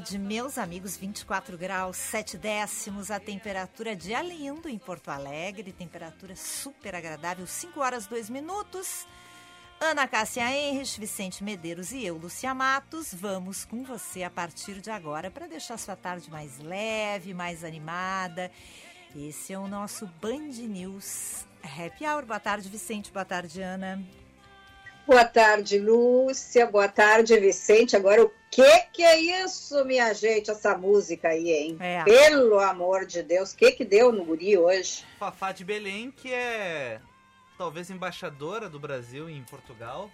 Tarde, meus amigos. 24 graus, 7 décimos, a temperatura dia lindo em Porto Alegre, temperatura super agradável, 5 horas 2 minutos. Ana Cássia Henrich, Vicente Medeiros e eu, Lucia Matos, vamos com você a partir de agora para deixar sua tarde mais leve, mais animada. Esse é o nosso Band News Happy Hour. Boa tarde, Vicente. Boa tarde, Ana. Boa tarde, Lúcia. Boa tarde, Vicente. Agora, o que que é isso, minha gente, essa música aí, hein? É. Pelo amor de Deus, o que que deu no guri hoje? Fafá de Belém, que é talvez embaixadora do Brasil em Portugal,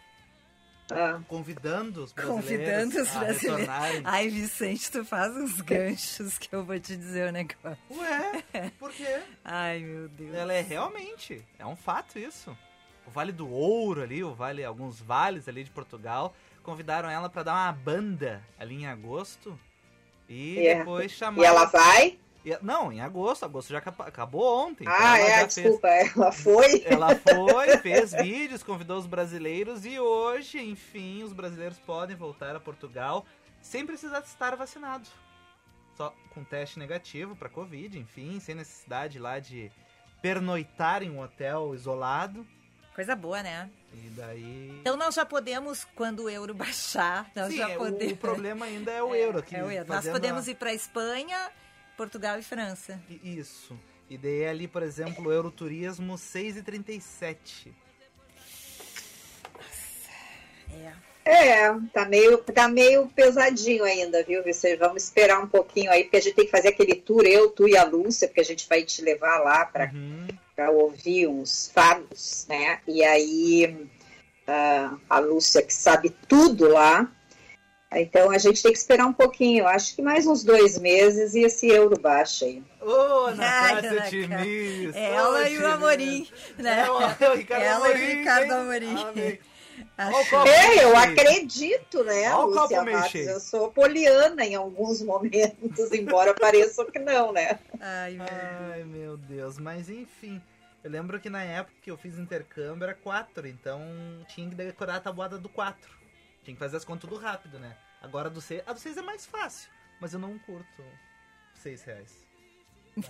Ah, convidando os brasileiros Convidando os brasileiros. Ai, Vicente, tu faz uns ganchos que eu vou te dizer o negócio. Ué, por quê? Ai, meu Deus. Ela é realmente, é um fato isso. O Vale do Ouro ali, o vale, alguns vales ali de Portugal, convidaram ela pra dar uma banda ali em agosto. E É. depois chamaram. e ela vai? Não, em agosto, agosto já acabou ontem. então Ah, ela é, já fez- desculpa, ela foi. Ela foi, fez vídeos, convidou os brasileiros e hoje, enfim, os brasileiros podem voltar a Portugal sem precisar estar vacinado. Só com teste negativo para Covid, enfim, sem necessidade lá de pernoitar em um hotel isolado. Coisa boa, né? E daí. Então nós já podemos, quando o euro baixar, nós Sim, já é, o- podemos. o, problema ainda é o euro aqui. É o euro. Nós podemos a- ir para Espanha, Portugal e França. Isso. E daí é ali, por exemplo, o Euroturismo 6,37. É. É, tá meio, tá meio pesadinho ainda, viu, Vicente? Vamos esperar um pouquinho aí, porque a gente tem que fazer aquele tour, eu, tu e a Lúcia, porque a gente vai te levar lá para Uhum. Para ouvir uns fados, né? E aí ah, a Lúcia que sabe tudo lá. Então a gente tem que esperar um pouquinho. Eu Acho que mais uns dois meses e esse euro baixa aí. Ô, Ana Ai, Cássia Ana Diniz! Ela Ô, e o! Amorim, né? É, o, é o Ricardo Ela e o Amorim, Ricardo? Amorim. Amei. É, eu acredito, né, Olha Lúcia Matos? Eu sou poliana em alguns momentos, embora pareça que não, né? Ai, meu Deus. Ai, meu Deus. Mas enfim, eu lembro que na época que eu fiz intercâmbio era 4, então tinha que decorar a tabuada do 4. Tinha que fazer as contas tudo rápido, né? Agora a do 6, a do 6 é mais fácil, mas eu não curto 6 reais.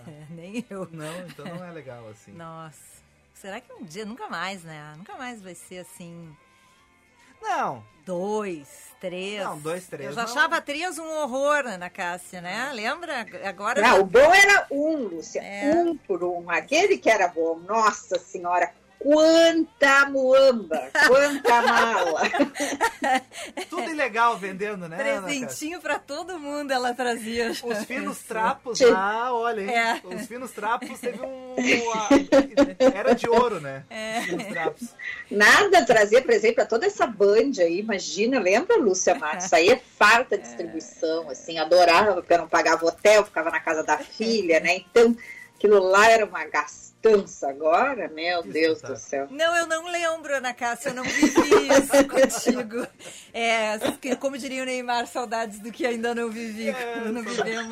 É, nem eu. Não, então não é legal assim. Nossa. Será que um dia, nunca mais, né? Nunca mais vai ser assim, Não, dois, três. Não, dois, três Eu já não. achava três um horror, Ana Cássia, né? Lembra? Agora. Não, o bom era um, Lúcia. É. Um por um. Aquele que era bom. Nossa Senhora, quanta muamba, quanta mala. tudo ilegal vendendo, né? Presentinho pra todo mundo ela trazia. Os finos trapos lá, olha, hein? É. Os finos trapos teve um. era de ouro, né? É. Os finos trapos. Nada trazia presente para toda essa band aí, imagina, lembra, Lúcia Matos? Isso aí é farta distribuição, assim, adorava, porque eu não pagava hotel, ficava na casa da filha, né? Então, aquilo lá era uma agora, meu Que Deus espetáculo. do céu. Não, eu não lembro, Ana Cássia, eu não vivi isso contigo. É, que- como diria o Neymar, saudades do que ainda não vivi, É, não vivemos.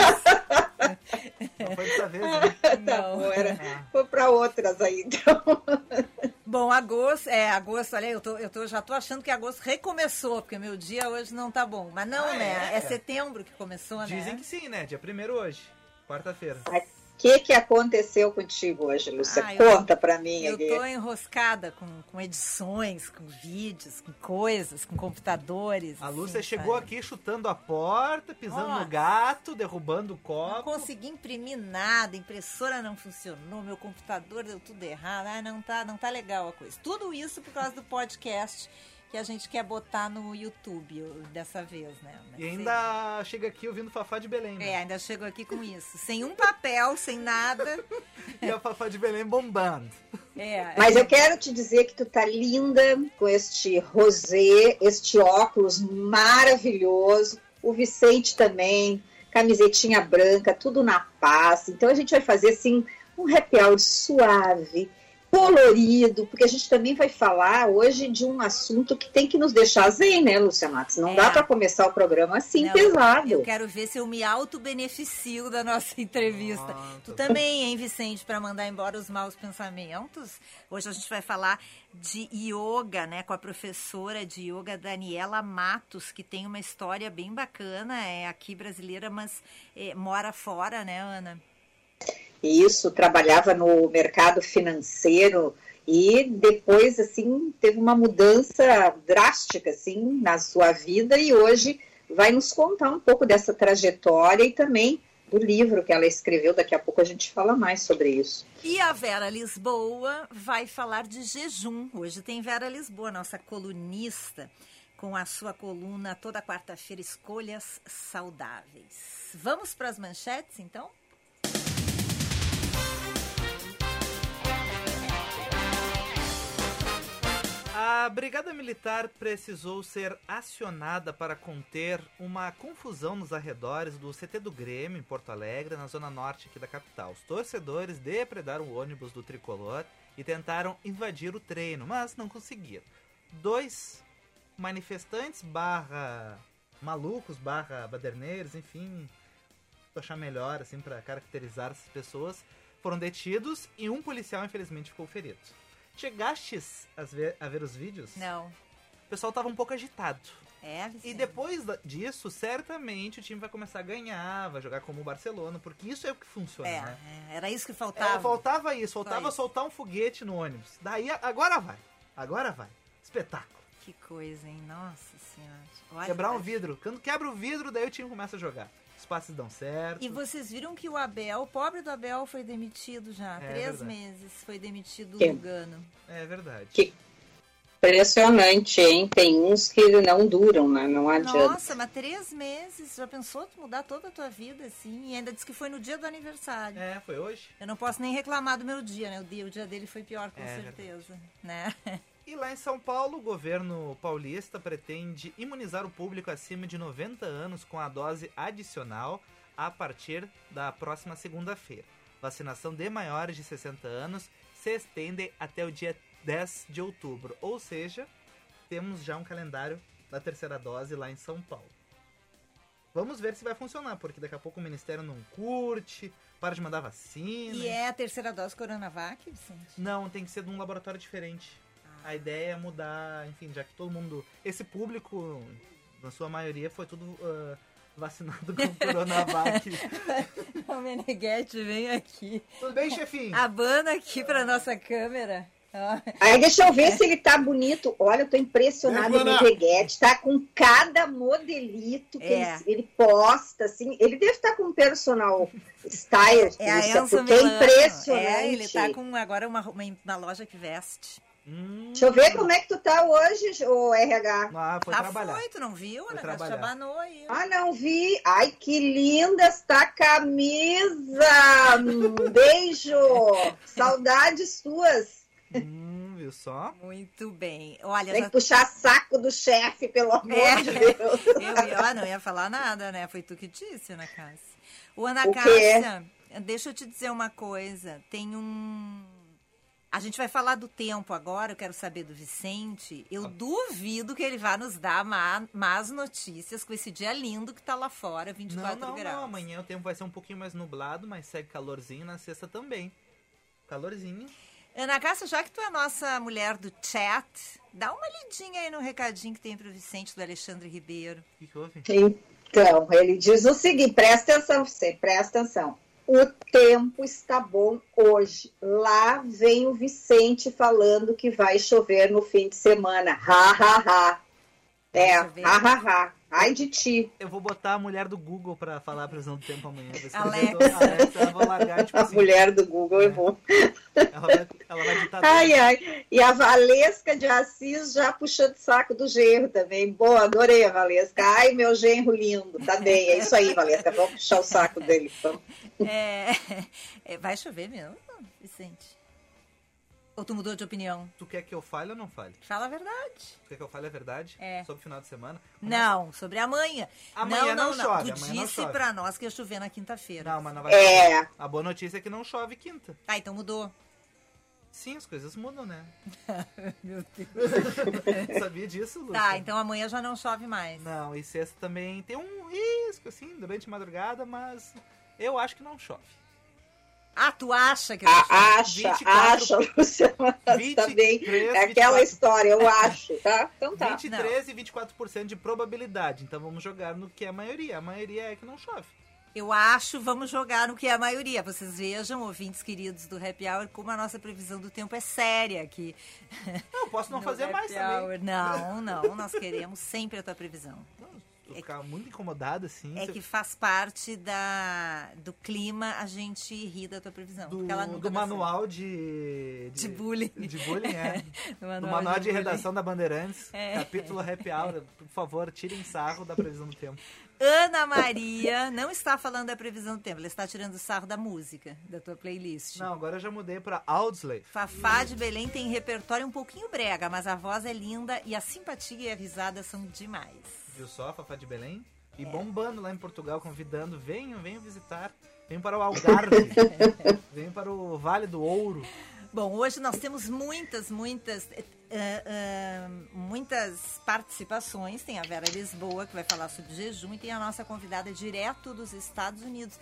Não foi dessa vez, né? Tá Não. bom, era, Ah. foi para outras aí, então. Bom, agosto, é, agosto, olha, eu, tô, eu tô, já tô achando que agosto recomeçou, porque meu dia hoje não tá bom. Mas não, Ah, né? é? É setembro que começou, né? Dizem que sim, né? Dia 1 hoje, quarta-feira. O que, que aconteceu contigo hoje, Lúcia? Ah, eu- Conta pra mim. Eu aqui. tô enroscada com, com edições, com vídeos, com coisas, com computadores. A Lúcia assim, chegou sabe? aqui chutando a porta, pisando Nossa. no gato, derrubando o Não copo. consegui imprimir nada, a impressora não funcionou, meu computador deu tudo errado. Ah, não tá, não tá legal a coisa. Tudo isso por causa do podcast que a gente quer botar no YouTube dessa vez, né? E ainda chega aqui ouvindo Fafá de Belém. né? É, ainda chegou aqui com isso. Sem um papel, sem nada. E a Fafá de Belém bombando. É, Mas eu quero te dizer que tu tá linda com este rosé, este óculos maravilhoso. O Vicente também, camisetinha branca, tudo na paz. Então a gente vai fazer assim um happy hour suave, colorido, porque a gente também vai falar hoje de um assunto que tem que nos deixar zen, né, Lúcia Matos? Não É. dá para começar o programa assim Não, pesado. Eu quero ver se eu me auto-beneficio da nossa entrevista. Nossa. Tu também, hein, Vicente, para mandar embora os maus pensamentos? Hoje a gente vai falar de yoga, né, com a professora de yoga Daniela Matos, que tem uma história bem bacana, é aqui brasileira, mas é, mora fora, né, Ana? Isso, trabalhava no mercado financeiro e depois, assim, teve uma mudança drástica, assim, na sua vida e hoje vai nos contar um pouco dessa trajetória e também do livro que ela escreveu. Daqui a pouco a gente fala mais sobre isso. E a Vera Lisboa vai falar de jejum. Hoje tem Vera Lisboa, nossa colunista, com a sua coluna toda quarta-feira Escolhas Saudáveis. Vamos para as manchetes, então? A Brigada Militar precisou ser acionada para conter uma confusão nos arredores do CT do Grêmio, em Porto Alegre, na zona norte aqui da capital. Os torcedores depredaram o ônibus do tricolor e tentaram invadir o treino, mas não conseguiram. Dois manifestantes barra malucos, barra baderneiros, enfim, achar melhor assim para caracterizar essas pessoas, foram detidos e um policial infelizmente ficou ferido. Chegastes a ver, a ver os vídeos? Não. O pessoal tava um pouco agitado. É, Vicente? E depois disso, certamente o time vai começar a ganhar, vai jogar como o Barcelona, porque isso é o que funciona, É, né? é, era isso que É, faltava. faltava isso, faltava isso. soltar um foguete no ônibus. Daí, agora vai. Agora vai. Espetáculo. Que coisa, hein? Nossa senhora. Olha, Quebrar um vidro. Quando quebra o vidro, daí o time começa a jogar. Os passes dão certo. E vocês viram que o Abel, o pobre do Abel, foi demitido já. É Três verdade. meses foi demitido Que- do Lugano. É verdade. Que- Impressionante, hein? Tem uns que não duram, né? Não adianta. Nossa, mas três meses. Já pensou tu mudar toda a tua vida, assim? E ainda disse que foi no dia do aniversário. É, foi hoje. Eu não posso nem reclamar do meu dia, né? O dia, o dia dele foi pior, com É, certeza. Né? E lá em São Paulo, o governo paulista pretende imunizar o público acima de 90 anos com a dose adicional a partir da próxima segunda-feira. Vacinação de maiores de 60 anos se estende até o dia 10 de outubro, ou seja, temos já um calendário da terceira dose lá em São Paulo. Vamos ver se vai funcionar, porque daqui a pouco o ministério não curte, para de mandar vacina. E é a terceira dose Coronavac, Vicente? Não, tem que ser de um laboratório diferente. A ideia é mudar, enfim, já que todo mundo. Esse público, na sua maioria, foi tudo ah, vacinado com Coronavac. O Meneghetti vem aqui. Tudo bem, chefinho? Abana aqui pra nossa câmera. Aí deixa eu ver se ele tá bonito. Olha, eu tô impressionada É, no Ana. Reguete. Tá com cada modelito que É. ele, ele posta, assim. Ele deve estar com um personal style, É a Enzo porque é impressionante. É, ele tá com agora uma, uma, uma loja que veste. Hum, Deixa eu ver como é que tu tá hoje, ô RH. Ah, foi Já trabalhar. foi, tu não viu? Foi Ana trabalhar. Chabanou aí. Ah, não vi. Ai, que linda esta camisa. Beijo. Saudades tuas. Hum, viu só? Muito bem. Olha, Tem já que puxar saco do chefe, pelo amor É. de Deus. Eu ia, ah, não ia falar nada, né? Foi tu que disse, Ana Cássia. O Ana O? Cássia, deixa eu te dizer uma coisa. Tem um. A gente vai falar do tempo agora, eu quero saber do Vicente. Eu duvido que ele vá nos dar má, más notícias com esse dia lindo que tá lá fora, 24 Não, não, graus. não. Amanhã o tempo vai ser um pouquinho mais nublado, mas segue calorzinho na sexta também. Calorzinho. Ana Cássia, já que tu é a nossa mulher do chat, dá uma lidinha aí no recadinho que tem pro Vicente do Alexandre Ribeiro. O que, que houve? Então, ele diz o seguinte: presta atenção, você, presta atenção. O tempo está bom hoje. Lá vem o Vicente falando que vai chover no fim de semana. Ha, ha, ha. É, ha, ha, ha. Ai de ti. Eu vou botar a mulher do Google pra falar a previsão do tempo amanhã. Alexa. Alexa, eu vou largar, tipo A assim. mulher do Google, eu vou. Ela vai, ela vai ditar Ai, ai. E a Valesca de Assis já puxando o saco do genro também. Boa, adorei a Valesca. Ai, meu genro lindo. Tá bem, é isso aí, Valesca. Vamos puxar o saco dele, então. É, é, vai chover mesmo, Vicente? Ou tu mudou de opinião? Tu quer que eu fale ou não fale? Fala a verdade. Tu quer que eu fale a verdade? É. Sobre o final de semana? Não, sobre amanhã. Amanhã não, não não, chove, Tu amanhã não disse chove. pra nós que ia chover na quinta-feira. Não, mas não vai É. A boa notícia é que não chove quinta. Ah, então mudou. Sim, as coisas mudam, né? Meu Deus. Sabia disso, Lúcia? Tá, então amanhã já não chove mais. Não, e sexta também tem um risco, assim, durante a madrugada, mas eu acho que não chove. Ah, tu acha que não chove? A, acha, 24, acha, Luciana. Tá 23, bem. É aquela 24. história, eu acho, tá? Então tá. 23 e 24% de probabilidade. Então vamos jogar no que é a maioria. A maioria é que não chove. Eu acho, vamos jogar no que é a maioria. Vocês vejam, ouvintes queridos do Happy Hour, como a nossa previsão do tempo é séria aqui. Eu posso não fazer mais Happy também. Hour. Não, não, nós queremos sempre a tua previsão. Tô ficar muito incomodado, assim. É se- que faz parte da, do clima a gente rir da tua previsão. do, do dá manual de, De bullying. De bullying, é. Do Do manual de bullying. redação da Bandeirantes, É. capítulo Happy Hour. Por favor, tirem sarro da previsão do tempo. Ana Maria não está falando da previsão do tempo, ela está tirando sarro da música, da tua playlist. Não, agora eu já mudei pra Audsley. Fafá de Belém tem repertório um pouquinho brega, mas a voz é linda e a simpatia e a risada são demais. Viu só, Fafá de Belém? E bombando lá em Portugal, convidando, venham, venham visitar. Venham para o Algarve. venham para o Vale do Ouro. Bom, hoje nós temos muitas, muitas, eh, eh, muitas participações. Tem a Vera Lisboa, que vai falar sobre jejum, e tem a nossa convidada direto dos Estados Unidos.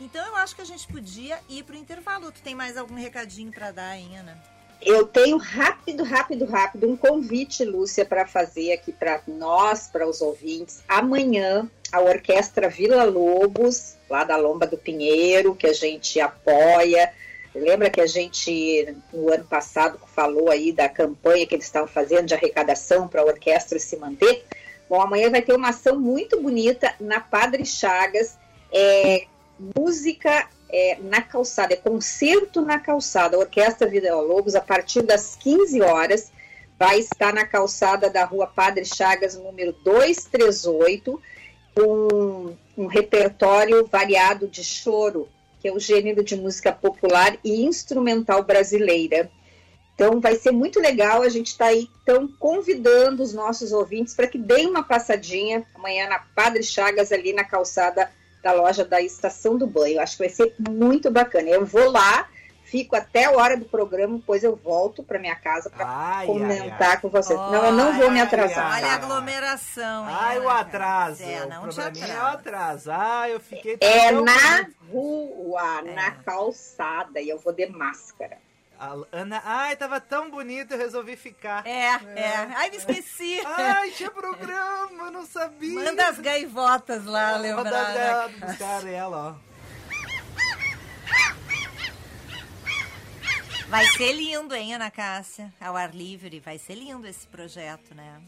Então eu acho que a gente podia ir para o intervalo. Tu tem mais algum recadinho para dar, hein, Ana? Eu tenho rápido, rápido, rápido um convite, Lúcia, para fazer aqui para nós, para os ouvintes. Amanhã, a Orquestra Vila Lobos, lá da Lomba do Pinheiro, que a gente apoia. Lembra que a gente, no ano passado, falou aí da campanha que eles estavam fazendo de arrecadação para a orquestra se manter? Bom, amanhã vai ter uma ação muito bonita na Padre Chagas. É, música é, na calçada, é concerto na calçada. A Orquestra Vida Lobos, a partir das 15 horas, vai estar na calçada da rua Padre Chagas, número 238, com um repertório variado de choro, que é o gênero de música popular e instrumental brasileira. Então vai ser muito legal, a gente está aí então convidando os nossos ouvintes para que deem uma passadinha amanhã na Padre Chagas, ali na calçada da loja da Estação do Banho. Acho que vai ser muito bacana. Eu vou lá, fico até a hora do programa, depois eu volto para minha casa para comentar ai, ai. com vocês. não, eu não vou me Ai, atrasar. ai, Olha a aglomeração. hein, Ai, o atraso. É, não o te probleminha é o atraso. Ah, eu fiquei É tão na bonito. rua, na É. calçada, e eu vou de máscara. A Ana, ai, tava tão bonito, eu resolvi ficar. É, é. Ai, me esqueci. Ai, tinha programa, eu não sabia. Manda as gaivotas lá, lembrar. dar né? ela, buscar ela, ó. Vai ser lindo, hein, Ana Cássia? Ao ar livre. Vai ser lindo esse projeto, né?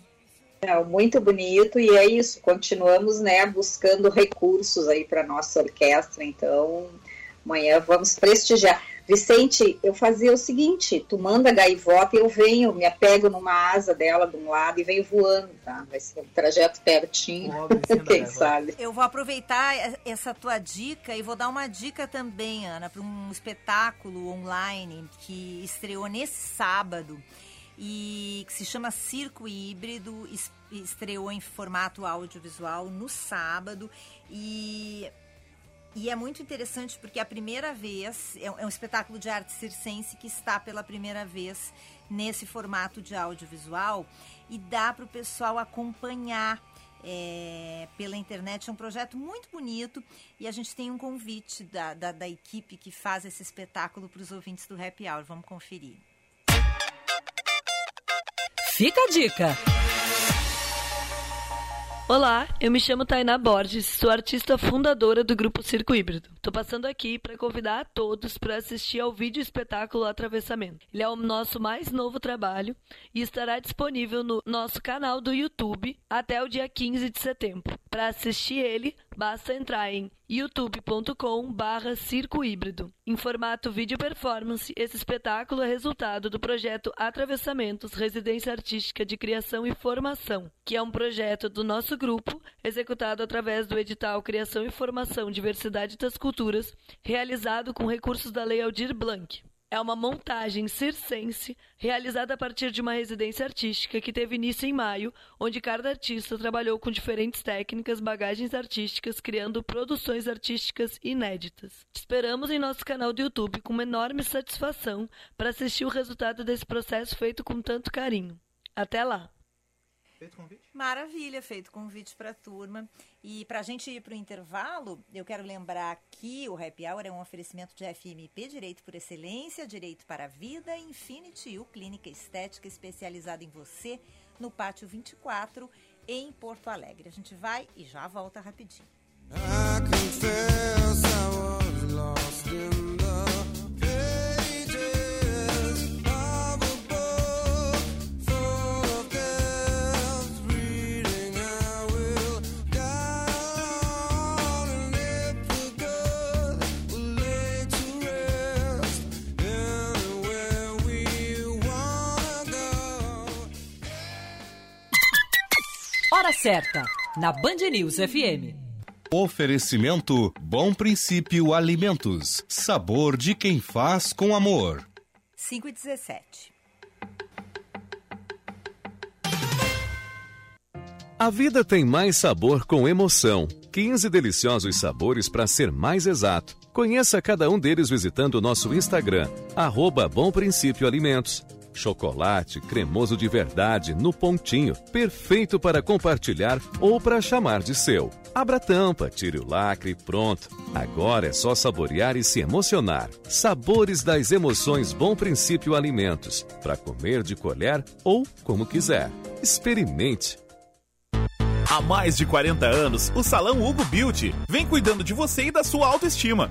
É, muito bonito, e é isso. Continuamos né, buscando recursos aí para nossa orquestra, então amanhã vamos prestigiar. Vicente, eu fazia o seguinte: tu manda a gaivota e eu venho, me apego numa asa dela de um lado e venho voando, tá? Vai ser um trajeto pertinho, quem sabe. Eu vou aproveitar essa tua dica e vou dar uma dica também, Ana, para um espetáculo online que estreou nesse sábado e que se chama Circo Híbrido, es- estreou em formato audiovisual no sábado e e é muito interessante porque é a primeira vez, é um, é um espetáculo de arte circense que está pela primeira vez nesse formato de audiovisual e dá para o pessoal acompanhar é, pela internet. É um projeto muito bonito e a gente tem um convite da, da, da equipe que faz esse espetáculo para os ouvintes do Happy Hour. Vamos conferir. Fica a dica. Olá, eu me chamo Tainá Borges, sou artista fundadora do grupo Circo Híbrido. Tô passando aqui para convidar a todos para assistir ao vídeo espetáculo Atravessamento. Ele é o nosso mais novo trabalho e estará disponível no nosso canal do YouTube até o dia 15 de setembro. Para assistir ele, basta entrar em youtube.com/barra circo híbrido. Em formato vídeo performance, esse espetáculo é resultado do projeto Atravessamentos Residência Artística de Criação e Formação, que é um projeto do nosso grupo, executado através do edital Criação e Formação Diversidade das Culturas, realizado com recursos da Lei Aldir Blanc. É uma montagem circense realizada a partir de uma residência artística que teve início em maio, onde cada artista trabalhou com diferentes técnicas, bagagens artísticas, criando produções artísticas inéditas. Te esperamos em nosso canal do YouTube com uma enorme satisfação para assistir o resultado desse processo feito com tanto carinho. Até lá! Feito convite? Maravilha, feito convite para a turma. E para a gente ir para o intervalo, eu quero lembrar que o Happy Hour é um oferecimento de FMP, Direito por Excelência, Direito para a Vida, Infinity U, Clínica Estética especializada em você, no Pátio 24, em Porto Alegre. A gente vai e já volta rapidinho. I confess I was lost in Hora certa, na Band News FM. Oferecimento Bom Princípio Alimentos. Sabor de quem faz com amor. 5 e 17. A vida tem mais sabor com emoção. 15 deliciosos sabores para ser mais exato. Conheça cada um deles visitando o nosso Instagram, arroba Bom Princípio Alimentos. Chocolate cremoso de verdade no pontinho, perfeito para compartilhar ou para chamar de seu. Abra a tampa, tire o lacre e pronto. Agora é só saborear e se emocionar. Sabores das emoções Bom Princípio Alimentos, para comer de colher ou como quiser. Experimente. Há mais de 40 anos, o Salão Hugo Beauty vem cuidando de você e da sua autoestima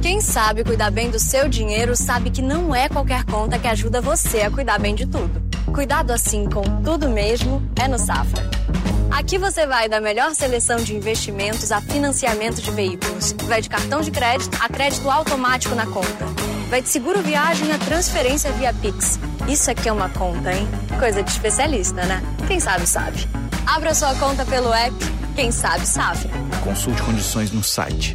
Quem sabe cuidar bem do seu dinheiro sabe que não é qualquer conta que ajuda você a cuidar bem de tudo. Cuidado assim com tudo mesmo é no Safra. Aqui você vai da melhor seleção de investimentos a financiamento de veículos. Vai de cartão de crédito a crédito automático na conta. Vai de seguro viagem a transferência via Pix. Isso aqui é uma conta, hein? Coisa de especialista, né? Quem sabe, sabe. Abra sua conta pelo app. Quem sabe, sabe. Consulte condições no site.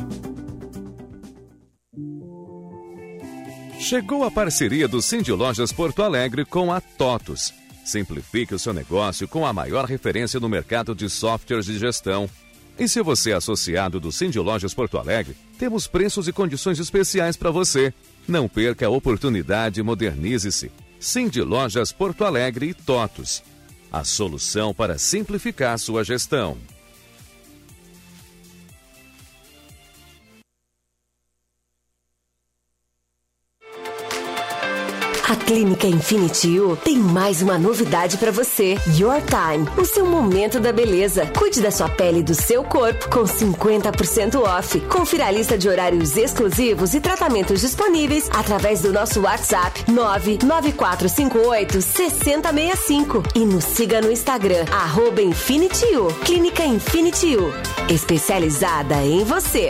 Chegou a parceria do Cindy Lojas Porto Alegre com a TOTUS. Simplifique o seu negócio com a maior referência no mercado de softwares de gestão. E se você é associado do Cindy Lojas Porto Alegre, temos preços e condições especiais para você. Não perca a oportunidade e modernize-se. Cindy Lojas Porto Alegre e TOTUS. A solução para simplificar sua gestão. A Clínica Infinity U tem mais uma novidade para você. Your Time, o seu momento da beleza. Cuide da sua pele e do seu corpo com 50% off. Confira a lista de horários exclusivos e tratamentos disponíveis através do nosso WhatsApp 99458 6065 e nos siga no Instagram arroba U. Clínica Infinity U, especializada em você.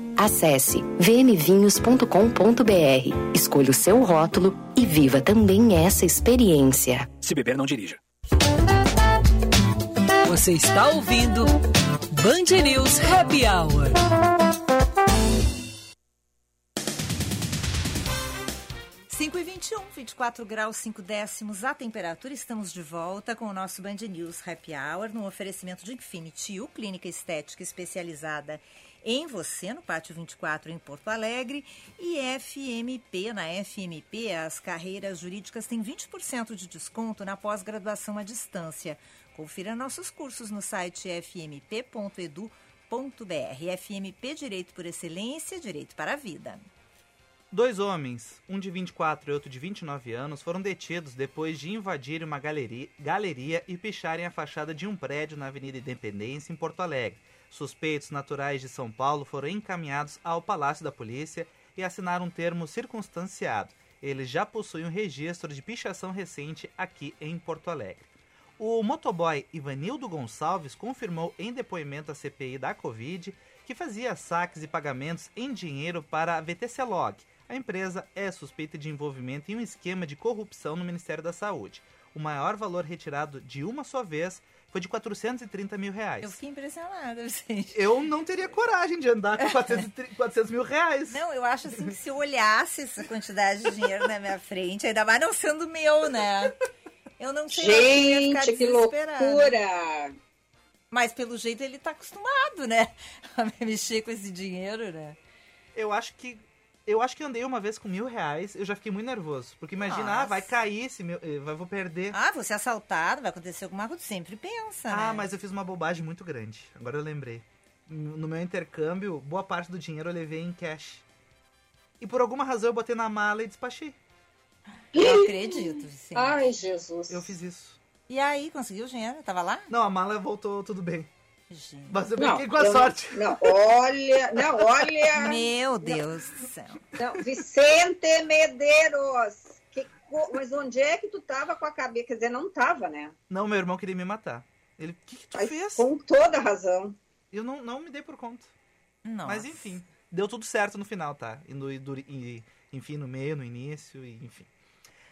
Acesse vmvinhos.com.br, escolha o seu rótulo e viva também essa experiência. Se beber, não dirija. Você está ouvindo Band News Happy Hour. Cinco e 21, 24 graus 5 décimos a temperatura. Estamos de volta com o nosso Band News Happy Hour no oferecimento de Infinity U, clínica estética especializada em você, no Pátio 24, em Porto Alegre, e FMP. Na FMP, as carreiras jurídicas têm 20% de desconto na pós-graduação à distância. Confira nossos cursos no site fmp.edu.br. FMP Direito por Excelência, Direito para a Vida. Dois homens, um de 24 e outro de 29 anos, foram detidos depois de invadirem uma galeria, galeria e picharem a fachada de um prédio na Avenida Independência, em Porto Alegre. Suspeitos naturais de São Paulo foram encaminhados ao Palácio da Polícia e assinaram um termo circunstanciado. Eles já possuem um registro de pichação recente aqui em Porto Alegre. O motoboy Ivanildo Gonçalves confirmou em depoimento à CPI da Covid que fazia saques e pagamentos em dinheiro para a VTC Log. A empresa é suspeita de envolvimento em um esquema de corrupção no Ministério da Saúde. O maior valor retirado de uma só vez foi de 430 mil reais. Eu fiquei impressionada, gente. Eu não teria coragem de andar com 400, 400 mil reais. Não, eu acho assim que se eu olhasse essa quantidade de dinheiro na minha frente, ainda mais não sendo meu, né? Eu não sei. Gente, que loucura! Mas pelo jeito ele tá acostumado, né? A mexer com esse dinheiro, né? Eu acho que eu acho que andei uma vez com mil reais, eu já fiquei muito nervoso. Porque imagina, ah, vai cair esse meu. Eu vou perder. Ah, você é assaltado, vai acontecer alguma coisa. Sempre pensa. Ah, né? mas eu fiz uma bobagem muito grande. Agora eu lembrei. No meu intercâmbio, boa parte do dinheiro eu levei em cash. E por alguma razão eu botei na mala e despachei. Eu acredito, sim. Ai, Jesus. Eu fiz isso. E aí, conseguiu o dinheiro? Tava lá? Não, a mala voltou tudo bem. Gente. Mas eu brinquei com a sorte. Não, olha, não, olha. Meu Deus do céu. Não, Vicente Medeiros. Que, mas onde é que tu tava com a cabeça? Quer dizer, não tava, né? Não, meu irmão queria me matar. Ele, o que, que tu mas fez? Com toda razão. Eu não, não me dei por conta. Nossa. Mas enfim, deu tudo certo no final, tá? E, no, e, enfim, no meio, no início, e, enfim.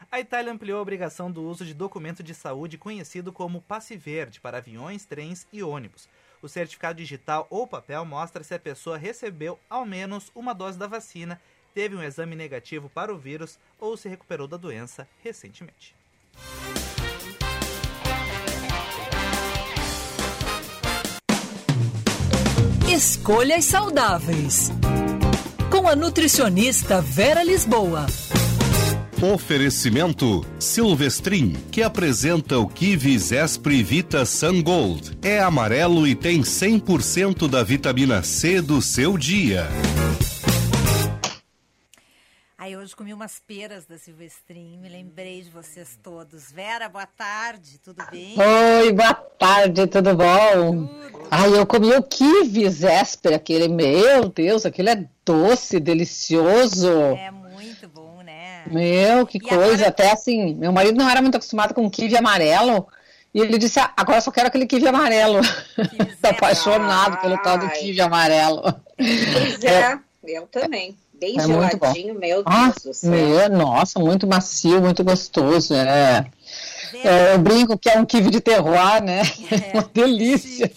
A Itália ampliou a obrigação do uso de documento de saúde conhecido como passe verde para aviões, trens e ônibus. O certificado digital ou papel mostra se a pessoa recebeu ao menos uma dose da vacina, teve um exame negativo para o vírus ou se recuperou da doença recentemente. Escolhas saudáveis. Com a nutricionista Vera Lisboa. Oferecimento Silvestrin, que apresenta o Kiwi Zespri Vita Sun Gold. É amarelo e tem 100% da vitamina C do seu dia. Aí hoje comi umas peras da Silvestrin, me lembrei de vocês todos. Vera, boa tarde, tudo bem? Oi, boa tarde, tudo bom? Tudo. Ai, eu comi o kiwi zesper, aquele, meu Deus, aquilo é doce, delicioso. É. Meu, que e coisa. Agora... Até assim, meu marido não era muito acostumado com kiwi amarelo. E ele disse: ah, agora só quero aquele kiwi amarelo. Tá apaixonado pelo tal do kiwi amarelo. Pois é, é. eu também. Bem é geladinho, meu Deus ah, do céu. Meu, nossa, muito macio, muito gostoso. É. É, eu brinco que é um kiwi de terroir, né? É, uma delícia.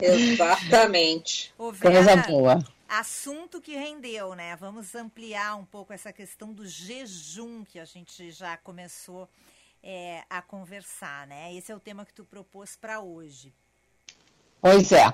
Exatamente. Vera, Coisa boa. Assunto que rendeu, né? Vamos ampliar um pouco essa questão do jejum que a gente já começou é, a conversar, né? Esse é o tema que tu propôs para hoje. Pois é.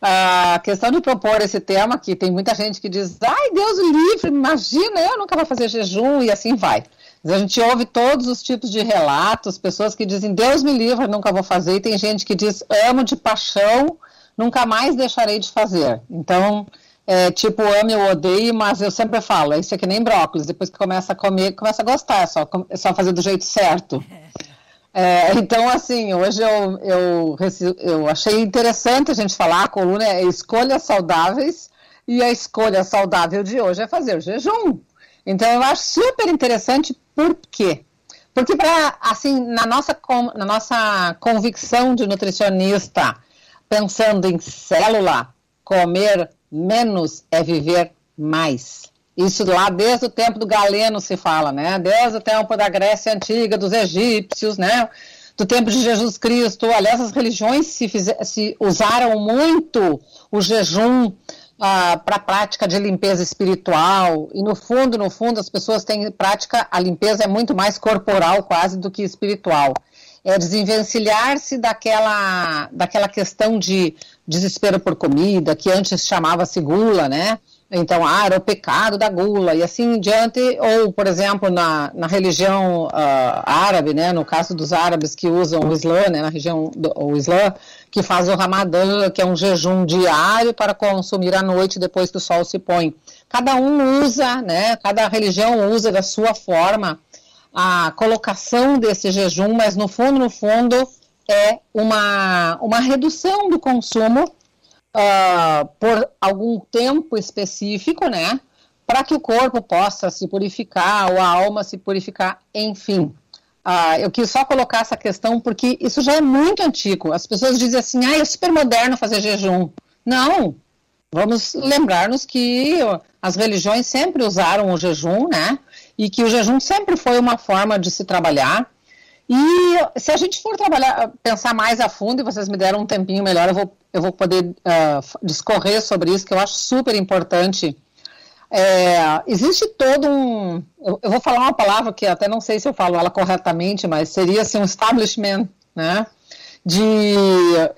A questão de propor esse tema, que tem muita gente que diz, ai, Deus livre, imagina, eu nunca vou fazer jejum, e assim vai. A gente ouve todos os tipos de relatos, pessoas que dizem, Deus me livre, nunca vou fazer, e tem gente que diz, amo de paixão, nunca mais deixarei de fazer. Então, é tipo ame ou odeio, mas eu sempre falo, isso é que nem brócolis, depois que começa a comer, começa a gostar, é só, é só fazer do jeito certo. É, então, assim, hoje eu, eu, eu achei interessante a gente falar, a coluna é escolhas saudáveis, e a escolha saudável de hoje é fazer jejum. Então, eu acho super interessante, por quê? Porque, pra, assim, na nossa, na nossa convicção de nutricionista, pensando em célula, comer menos é viver mais. Isso lá desde o tempo do Galeno se fala, né? Desde o tempo da Grécia Antiga, dos egípcios, né? Do tempo de Jesus Cristo. Aliás, as religiões se, fizer, se usaram muito o jejum ah, para a prática de limpeza espiritual. E no fundo, no fundo, as pessoas têm prática, a limpeza é muito mais corporal quase do que espiritual. É desenvencilhar-se daquela, daquela questão de desespero por comida, que antes chamava-se gula, né? Então, ah, era o pecado da gula e assim em diante, ou, por exemplo, na, na religião uh, árabe, né, no caso dos árabes que usam o Islã, né, na região do o Islã, que faz o Ramadã, que é um jejum diário para consumir à noite depois que o sol se põe. Cada um usa, né, cada religião usa da sua forma a colocação desse jejum, mas no fundo, no fundo, é uma, uma redução do consumo uh, por algum tempo específico, né? Para que o corpo possa se purificar, ou a alma se purificar, enfim. Uh, eu quis só colocar essa questão porque isso já é muito antigo. As pessoas dizem assim, ah, é super moderno fazer jejum. Não, vamos lembrar-nos que as religiões sempre usaram o jejum, né? E que o jejum sempre foi uma forma de se trabalhar. E se a gente for trabalhar, pensar mais a fundo, e vocês me deram um tempinho melhor, eu vou, eu vou poder uh, discorrer sobre isso, que eu acho super importante. É, existe todo um. Eu, eu, vou falar uma palavra que até não sei se eu falo ela corretamente, mas seria assim, um establishment, né? De,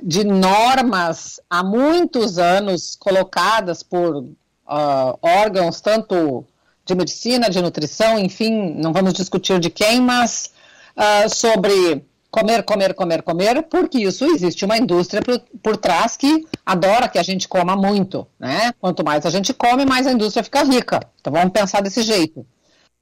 de normas há muitos anos colocadas por uh, órgãos, tanto de medicina, de nutrição, enfim, não vamos discutir de quem, mas uh, sobre comer, comer, comer, comer, porque isso existe uma indústria por, por, trás que adora que a gente coma muito, né? Quanto mais a gente come, mais a indústria fica rica. Então vamos pensar desse jeito.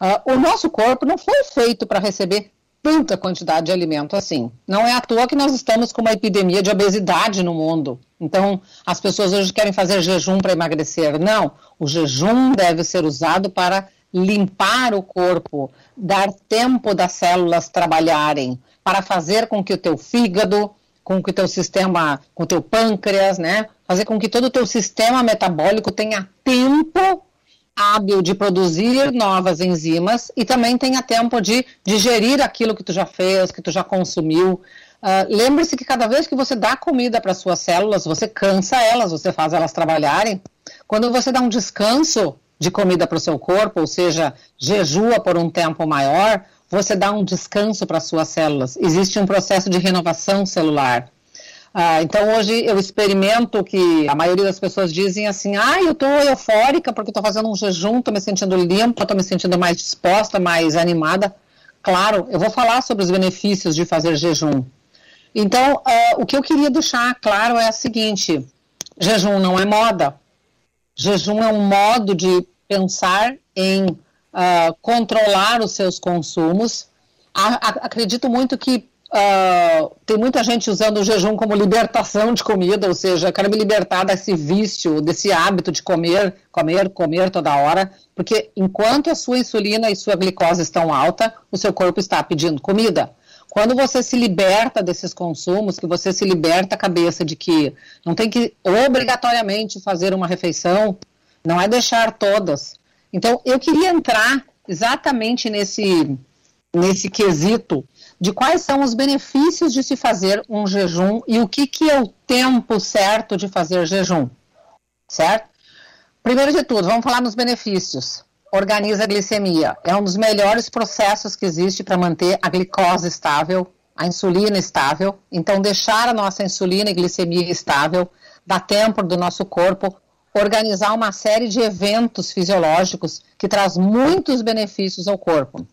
Uh, o nosso corpo não foi feito para receber tanta quantidade de alimento assim. Não é à toa que nós estamos com uma epidemia de obesidade no mundo. Então, as pessoas hoje querem fazer jejum para emagrecer. Não, o jejum deve ser usado para limpar o corpo, dar tempo das células trabalharem, para fazer com que o teu fígado, com que o teu sistema, com o teu pâncreas, né, fazer com que todo o teu sistema metabólico tenha tempo hábil de produzir novas enzimas e também tenha tempo de digerir aquilo que tu já fez, que tu já consumiu. Uh, Lembre-se que cada vez que você dá comida para suas células, você cansa elas, você faz elas trabalharem. Quando você dá um descanso, de comida para o seu corpo, ou seja, jejua por um tempo maior, você dá um descanso para suas células. Existe um processo de renovação celular. Ah, então hoje eu experimento que a maioria das pessoas dizem assim, ah, eu estou eufórica porque estou fazendo um jejum, estou me sentindo limpa, estou me sentindo mais disposta, mais animada. Claro, eu vou falar sobre os benefícios de fazer jejum. Então, ah, o que eu queria deixar claro é o seguinte: jejum não é moda, Jejum é um modo de pensar em uh, controlar os seus consumos. A, a, acredito muito que uh, tem muita gente usando o jejum como libertação de comida, ou seja, quero me libertar desse vício, desse hábito de comer, comer, comer toda hora, porque enquanto a sua insulina e sua glicose estão alta, o seu corpo está pedindo comida. Quando você se liberta desses consumos, que você se liberta a cabeça de que não tem que obrigatoriamente fazer uma refeição, não é deixar todas. Então, eu queria entrar exatamente nesse, nesse quesito de quais são os benefícios de se fazer um jejum e o que, que é o tempo certo de fazer jejum, certo? Primeiro de tudo, vamos falar nos benefícios organiza a glicemia. É um dos melhores processos que existe para manter a glicose estável, a insulina estável. Então, deixar a nossa insulina e glicemia estável, dá tempo do nosso corpo organizar uma série de eventos fisiológicos que traz muitos benefícios ao corpo.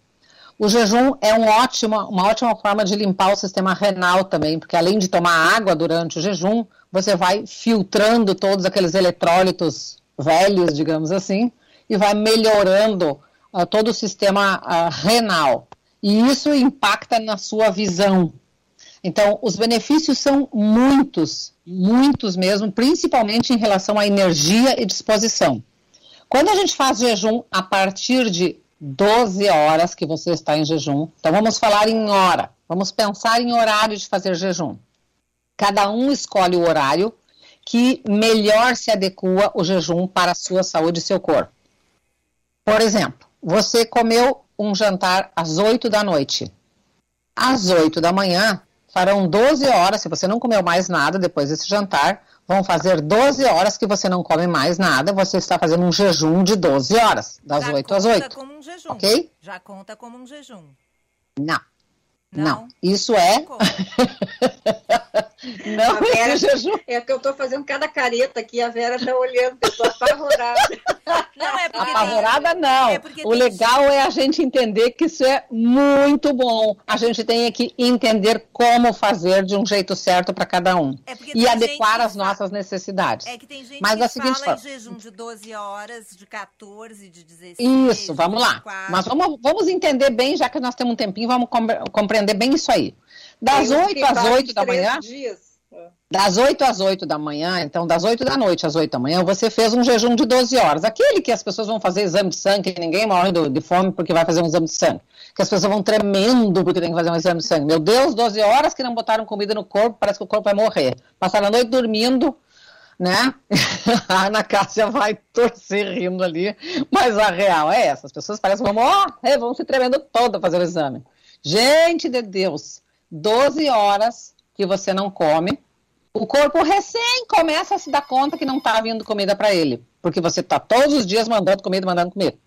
O jejum é um ótimo, uma ótima forma de limpar o sistema renal também, porque além de tomar água durante o jejum, você vai filtrando todos aqueles eletrólitos velhos, digamos assim, e vai melhorando uh, todo o sistema uh, renal. E isso impacta na sua visão. Então, os benefícios são muitos, muitos mesmo, principalmente em relação à energia e disposição. Quando a gente faz jejum a partir de 12 horas que você está em jejum, então vamos falar em hora, vamos pensar em horário de fazer jejum. Cada um escolhe o horário que melhor se adequa o jejum para a sua saúde e seu corpo. Por exemplo, você comeu um jantar às 8 da noite. Às 8 da manhã, farão 12 horas, se você não comeu mais nada depois desse jantar, vão fazer 12 horas que você não come mais nada, você está fazendo um jejum de 12 horas, das Já 8 às conta 8. como um jejum. Ok? Já conta como um jejum. Não. Não? Não. Isso é. Não A Vera- é jejum. É que eu tô fazendo cada careta aqui, a Vera tá olhando, eu tô apavorada. Não, é porque Apavorada não. é porque o tem legal é a gente entender que isso é muito bom. A gente tem que entender como fazer de um jeito certo para cada um. É e tem adequar fa- nossas necessidades. É que tem gente Mas que da seguinte fala em jejum de 12 horas, de 14, de 16. Isso, vamos lá. 24. Mas vamos, vamos entender bem, já que nós temos um tempinho, vamos compre- compreender bem isso aí. Das Tem uns 8 que às fazem 8 da manhã, dias. das 8 às 8 da manhã, então das 8 da noite às 8 da manhã, você fez um jejum de 12 horas. Aquele que as pessoas vão fazer exame de sangue, que ninguém morre de fome porque vai fazer um exame de sangue. Que as pessoas vão tremendo porque tem que fazer um exame de sangue. Meu Deus, 12 horas que não botaram comida no corpo, parece que o corpo vai morrer. Passaram a noite dormindo, né? A Ana Cássia vai torcer rindo ali, mas a real é essa. As pessoas parecem que vão morrer, vão se tremendo toda fazer o exame. Gente de Deus, 12 horas que você não come, o corpo recém começa a se dar conta que não está vindo comida para ele, porque você está todos os dias mandando comida, mandando comida.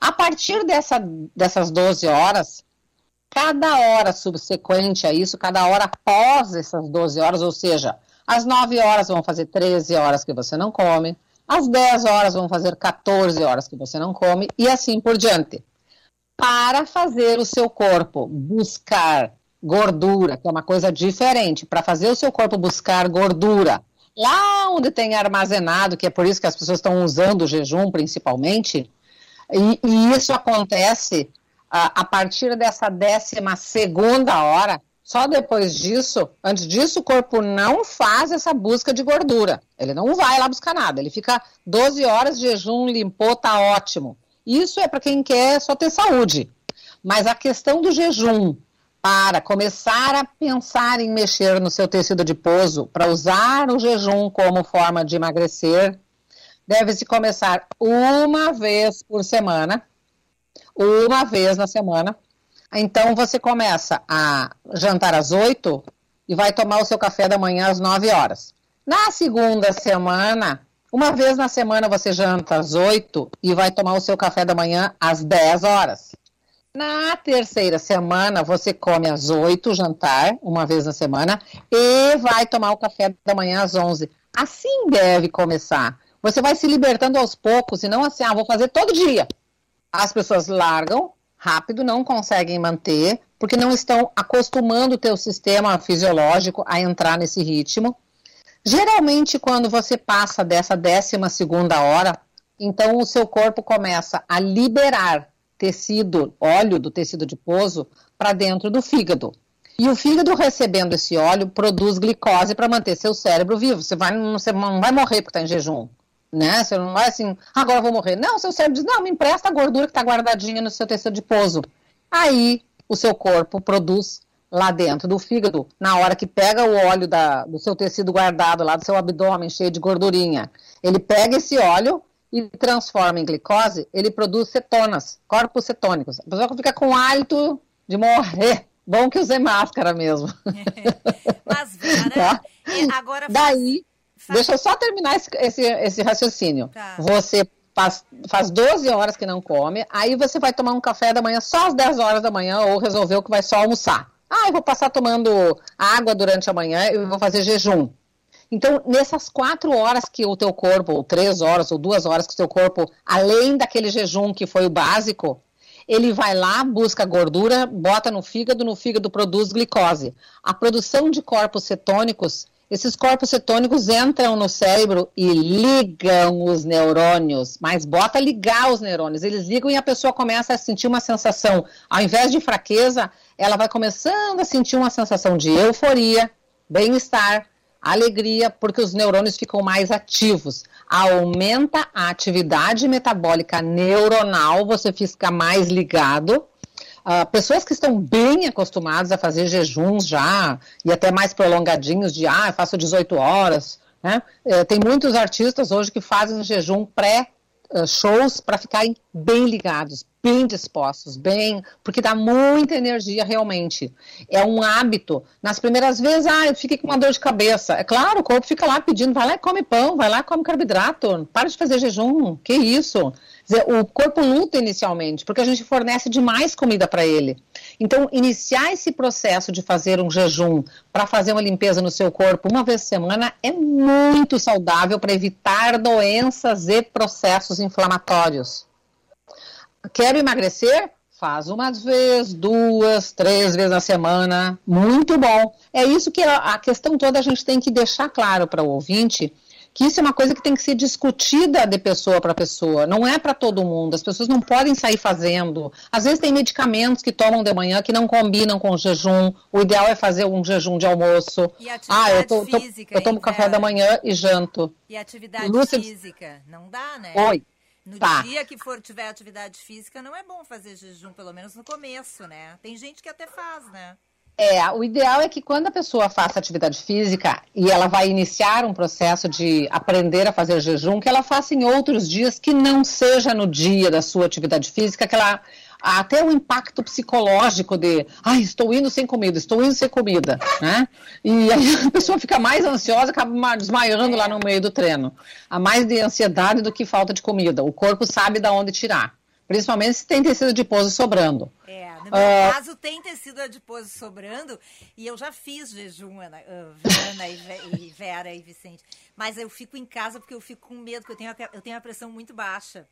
A partir dessa, dessas 12 horas, cada hora subsequente a isso, cada hora após essas 12 horas, ou seja, às 9 horas vão fazer 13 horas que você não come, às 10 horas vão fazer 14 horas que você não come, e assim por diante. Para fazer o seu corpo buscar gordura, que é uma coisa diferente, para fazer o seu corpo buscar gordura, lá onde tem armazenado, que é por isso que as pessoas estão usando o jejum principalmente, e, e isso acontece a, a partir dessa décima segunda hora. Só depois disso, antes disso, o corpo não faz essa busca de gordura. Ele não vai lá buscar nada. Ele fica 12 horas de jejum, limpou, tá ótimo. Isso é para quem quer só ter saúde. Mas a questão do jejum, para começar a pensar em mexer no seu tecido adiposo, para usar o jejum como forma de emagrecer, deve-se começar uma vez por semana, uma vez na semana. Então você começa a jantar às 8 e vai tomar o seu café da manhã às 9 horas. Na segunda semana, uma vez na semana você janta às 8 e vai tomar o seu café da manhã às 10 horas. Na terceira semana, você come às 8, jantar, uma vez na semana, e vai tomar o café da manhã às 11. Assim deve começar. Você vai se libertando aos poucos e não assim, ah, vou fazer todo dia. As pessoas largam rápido, não conseguem manter, porque não estão acostumando o teu sistema fisiológico a entrar nesse ritmo. Geralmente, quando você passa dessa décima segunda hora, então o seu corpo começa a liberar tecido, óleo do tecido adiposo para dentro do fígado. E o fígado recebendo esse óleo produz glicose para manter seu cérebro vivo. Você, vai, você não vai morrer porque está em jejum. Né? Você não vai assim, agora vou morrer. Não, seu cérebro diz, não, me empresta a gordura que está guardadinha no seu tecido adiposo. Aí o seu corpo produz lá dentro do fígado, na hora que pega o óleo da, do seu tecido guardado lá do seu abdômen cheio de gordurinha. Ele pega esse óleo e transforma em glicose, ele produz cetonas, corpos cetônicos. A pessoa fica com hálito de morrer. Bom que usei máscara mesmo. Mas, Vera, Tá? agora Daí, faz- deixa eu só terminar esse, esse, esse raciocínio. Tá. Você faz, faz 12 horas que não come, aí você vai tomar um café da manhã só às 10 horas da manhã ou resolveu que vai só almoçar. Ah, eu vou passar tomando água durante a manhã e vou fazer jejum. Então, nessas quatro horas que o teu corpo, ou três horas, ou duas horas que o teu corpo, além daquele jejum que foi o básico, ele vai lá, busca gordura, bota no fígado, no fígado produz glicose. A produção de corpos cetônicos Esses corpos cetônicos entram no cérebro e ligam os neurônios, mas bota ligar os neurônios. Eles ligam e a pessoa começa a sentir uma sensação, ao invés de fraqueza, ela vai começando a sentir uma sensação de euforia, bem-estar, alegria, porque os neurônios ficam mais ativos. Aumenta a atividade metabólica neuronal, você fica mais ligado Uh, pessoas que estão bem acostumadas a fazer jejuns já, e até mais prolongadinhos, de ah, eu faço 18 horas. Né? É, tem muitos artistas hoje que fazem jejum pré-shows para ficarem bem ligados, bem dispostos, bem, porque dá muita energia realmente. É um hábito. Nas primeiras vezes, ah, eu fiquei com uma dor de cabeça. É claro, o corpo fica lá pedindo, vai lá e come pão, vai lá e come carboidrato, para de fazer jejum, que isso? dizer, o corpo luta inicialmente, porque a gente fornece demais comida para ele. Então, iniciar esse processo de fazer um jejum para fazer uma limpeza no seu corpo uma vez por semana é muito saudável para evitar doenças e processos inflamatórios. Quero emagrecer? Faz uma vez, duas, três vezes na semana. Muito bom. É isso que a questão toda a gente tem que deixar claro para o ouvinte que isso é uma coisa que tem que ser discutida de pessoa para pessoa, não é para todo mundo. As pessoas não podem sair fazendo. Às vezes tem medicamentos que tomam de manhã que não combinam com o jejum. O ideal é fazer um jejum de almoço. E atividade ah, eu, tô, física, tô, eu tomo café da manhã e janto. E atividade Lúcia... física, não dá, né? Oi. No tá. dia que for tiver atividade física, não é bom fazer jejum, pelo menos no começo, né? Tem gente que até faz, né? É, o ideal é que quando a pessoa faça atividade física e ela vai iniciar um processo de aprender a fazer jejum, que ela faça em outros dias que não seja no dia da sua atividade física, que ela até o impacto psicológico de, ai, ah, estou indo sem comida, estou indo sem comida, né? E aí a pessoa fica mais ansiosa, acaba desmaiando lá no meio do treino. Há mais de ansiedade do que falta de comida. O corpo sabe de onde tirar. Principalmente se tem tecido adiposo sobrando. É, no meu uh, caso tem tecido adiposo sobrando e eu já fiz jejum, Ana, Ana e, e, Vera e Vicente. Mas eu fico em casa porque eu fico com medo, porque eu tenho a, eu tenho a pressão muito baixa.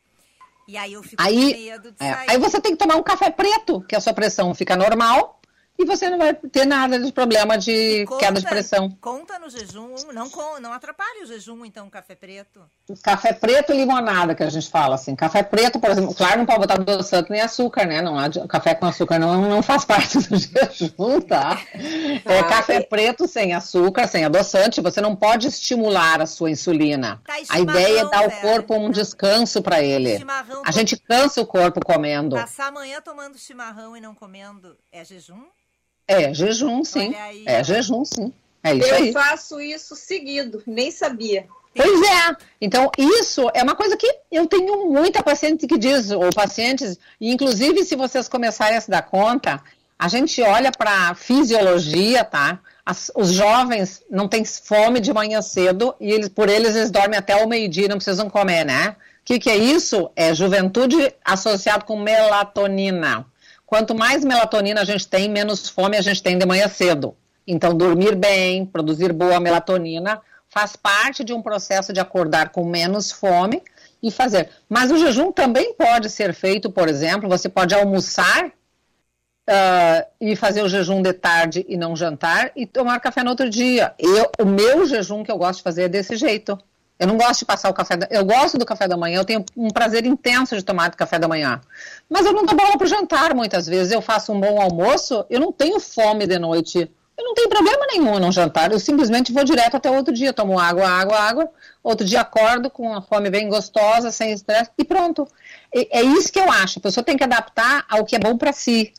E aí eu fico aí, com medo de é, sair. Aí você tem que tomar um café preto, que a sua pressão fica normal e você não vai ter nada de problema de conta, queda de pressão. Conta no jejum, não, não atrapalha o jejum, então, café preto. Café preto e limonada, que a gente fala assim. Café preto, por exemplo, claro, não pode botar adoçante nem açúcar, né? Não, café com açúcar não, não faz parte do jejum, tá? É café preto sem açúcar, sem adoçante, você não pode estimular a sua insulina. Tá, a ideia é dar ao corpo um descanso para ele. Chimarrão, a gente cansa o corpo comendo. Passar amanhã tomando chimarrão e não comendo é jejum? É jejum, sim. Aí, é jejum, sim. É isso eu aí. faço isso seguido, nem sabia. Pois é. Então, isso é uma coisa que eu tenho muita paciente que diz, ou pacientes, e inclusive se vocês começarem a se dar conta, a gente olha para a fisiologia, tá? As, os jovens não têm fome de manhã cedo e eles, por eles eles dormem até o meio-dia e não precisam comer, né? O que, que é isso? É juventude associado com melatonina. Quanto mais melatonina a gente tem, menos fome a gente tem de manhã cedo. Então, dormir bem, produzir boa melatonina, faz parte de um processo de acordar com menos fome e fazer. Mas o jejum também pode ser feito, por exemplo, você pode almoçar uh, e fazer o jejum de tarde e não jantar e tomar café no outro dia. Eu, o meu jejum que eu gosto de fazer é desse jeito. Eu não gosto de passar o café da... Eu gosto do café da manhã, eu tenho um prazer intenso de tomar café da manhã. Mas eu não dou bola para jantar muitas vezes. Eu faço um bom almoço, eu não tenho fome de noite. Eu não tenho problema nenhum no jantar. Eu simplesmente vou direto até outro dia. Tomo água, água, água. Outro dia acordo com uma fome bem gostosa, sem estresse e pronto. É isso que eu acho. A pessoa tem que adaptar ao que é bom para si.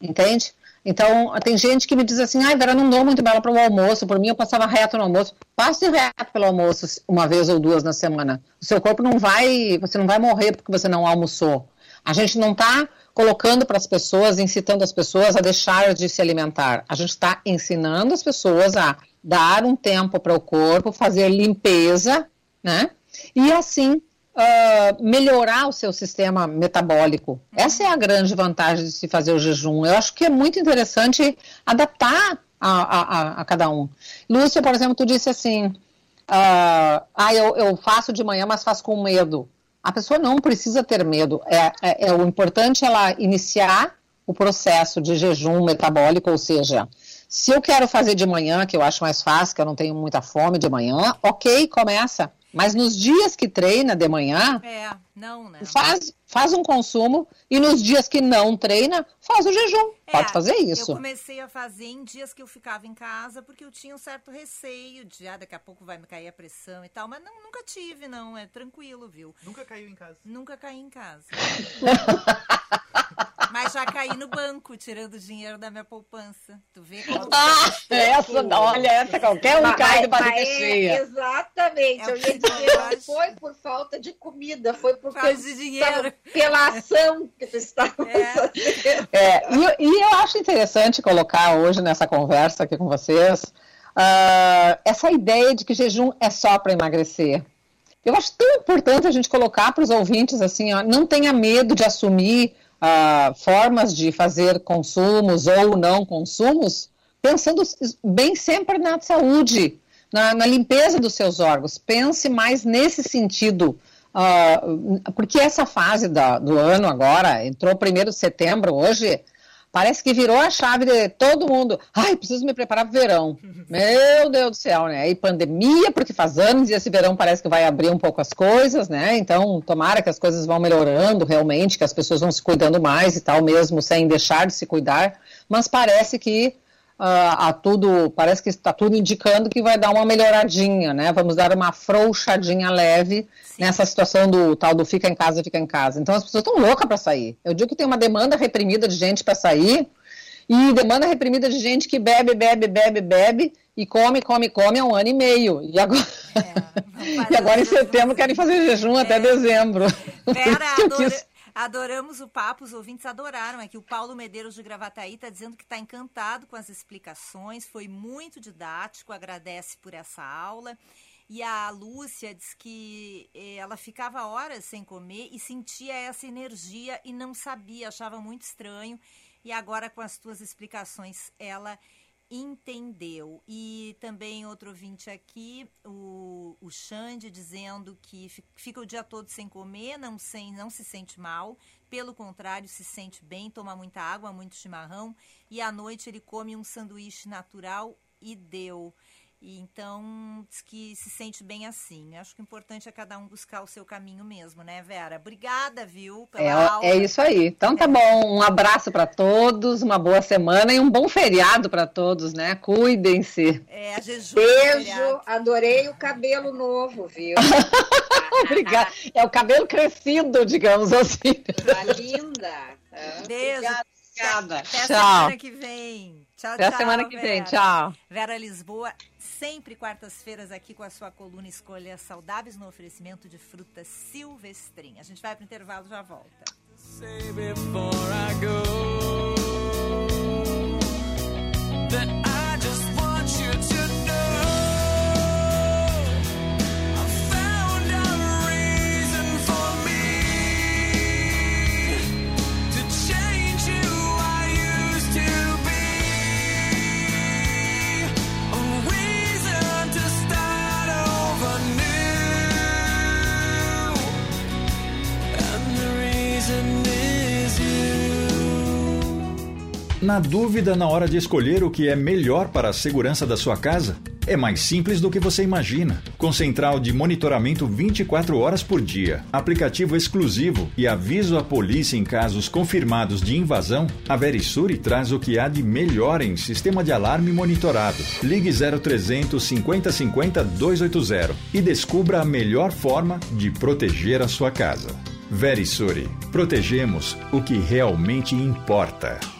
Entende? Então, tem gente que me diz assim, ai, Vera, não dou muito bela para o almoço, por mim eu passava reto no almoço. Passe reto pelo almoço uma vez ou duas na semana. O seu corpo não vai, você não vai morrer porque você não almoçou. A gente não está colocando para as pessoas, incitando as pessoas a deixar de se alimentar. A gente está ensinando as pessoas a dar um tempo para o corpo, fazer limpeza, né? E assim uh, melhorar o seu sistema metabólico. Essa é a grande vantagem de se fazer o jejum. Eu acho que é muito interessante adaptar a, a, a, a cada um. Lúcia, por exemplo, tu disse assim, uh, ah, eu, eu faço de manhã, mas faço com medo. A pessoa não precisa ter medo. É, é, é, o importante é ela iniciar o processo de jejum metabólico, ou seja, Se eu quero fazer de manhã, que eu acho mais fácil, que eu não tenho muita fome de manhã, ok, começa. Mas nos dias que treina de manhã, É, não, né? faz, faz um consumo e nos dias que não treina, faz o jejum. É, Pode fazer Eu isso. comecei a fazer em dias que eu ficava em casa, porque eu tinha um certo receio de, ah, daqui a pouco vai me cair a pressão e tal. Mas não, nunca tive, não. É tranquilo, viu? Nunca caiu em casa. Nunca caí em casa. Mas já caí no banco, tirando dinheiro da minha poupança. Tu vê como... Ah, essa, olha, essa qualquer um Mas- cai de barriga é, cheia. Exatamente. É eu ia que dizer, não foi por falta de comida, foi por causa de dinheiro. pela ação que tu estava É. fazendo. É, e, e eu acho interessante colocar hoje nessa conversa aqui com vocês ah, essa ideia de que jejum é só para emagrecer. Eu acho tão importante a gente colocar para os ouvintes assim, ó, não tenha medo de assumir formas de fazer consumos ou não consumos, pensando bem sempre na saúde, na, na limpeza dos seus órgãos. Pense mais nesse sentido. ah, porque essa fase da- do ano agora, entrou primeiro de setembro hoje, parece que virou a chave de todo mundo. Ai, preciso me preparar para o verão. Meu Deus do céu, né? E pandemia, porque faz anos e esse verão parece que vai abrir um pouco as coisas, né? Então, tomara que as coisas vão melhorando realmente, que as pessoas vão se cuidando mais e tal, mesmo sem deixar de se cuidar. Mas parece que ah, a tudo, parece que está tudo indicando que vai dar uma melhoradinha, né? Vamos dar uma afrouxadinha leve nessa situação do tal do fica em casa, fica em casa. Então as pessoas estão loucas para sair. Eu digo que tem uma demanda reprimida de gente para sair e demanda reprimida de gente que bebe, bebe, bebe, bebe e come, come, come há um ano e meio. E agora, e agora em setembro querem fazer jejum até dezembro. Vera, adoramos o papo, os ouvintes adoraram. Aqui o Paulo Medeiros de Gravataí está dizendo que está encantado com as explicações, foi muito didático, agradece por essa aula. E a Lúcia diz que eh, ela ficava horas sem comer e sentia essa energia e não sabia, achava muito estranho. E agora, com as tuas explicações, ela entendeu. E também outro ouvinte aqui, o, o Xande, dizendo que fi- fica o dia todo sem comer, não, sem, não se sente mal, pelo contrário, se sente bem, toma muita água, muito chimarrão, e à noite ele come um sanduíche natural e deu. E então diz que se sente bem assim. Acho que o importante é cada um buscar o seu caminho mesmo, né, Vera? Obrigada, viu, pela aula. É, é isso aí. Então tá bom. Um abraço para todos, uma boa semana e um bom feriado para todos, né? Cuidem-se. É, a jejum. Beijo, adorei o cabelo novo, viu? Obrigada. É o cabelo crescido, digamos assim. Tá linda. Ah, Beijo. Obrigada. Até Tchau. semana que vem. Tchau, Até tchau. semana que vem. Vera. Tchau. Vera Lisboa, sempre quartas-feiras aqui com a sua coluna Escolhas Saudáveis no oferecimento de frutas silvestrim. A gente vai pro intervalo já volta. Na dúvida na hora de escolher o que é melhor para a segurança da sua casa? É mais simples do que você imagina. Com central de monitoramento 24 horas por dia, aplicativo exclusivo e aviso à polícia em casos confirmados de invasão, a Verisure traz o que há de melhor em sistema de alarme monitorado. Ligue 0300 50 50 280 e descubra a melhor forma de proteger a sua casa. Verisure. Protegemos o que realmente importa.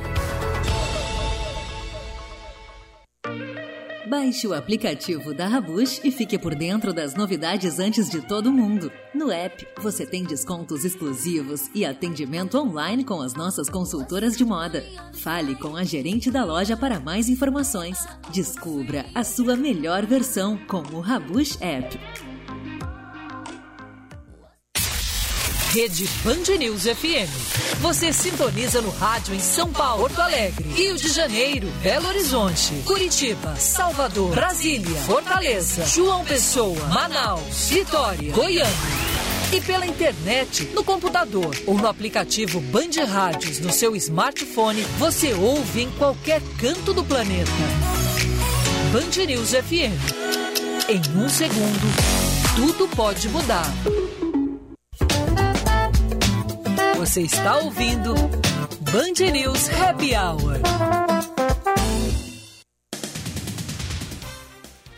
Baixe o aplicativo da Rabush e fique por dentro das novidades antes de todo mundo. No app, você tem descontos exclusivos e atendimento online com as nossas consultoras de moda. Fale com a gerente da loja para mais informações. Descubra a sua melhor versão com o Rabush App. Rede Band News FM. Você sintoniza no rádio em São Paulo, Porto Alegre, Rio de Janeiro, Belo Horizonte, Curitiba, Salvador, Brasília, Fortaleza, João Pessoa, Manaus, Vitória, Goiânia. E pela internet, no computador ou no aplicativo Band Rádios no seu smartphone, você ouve em qualquer canto do planeta. Band News FM. Em um segundo, tudo pode mudar. Você está ouvindo Band News Happy Hour.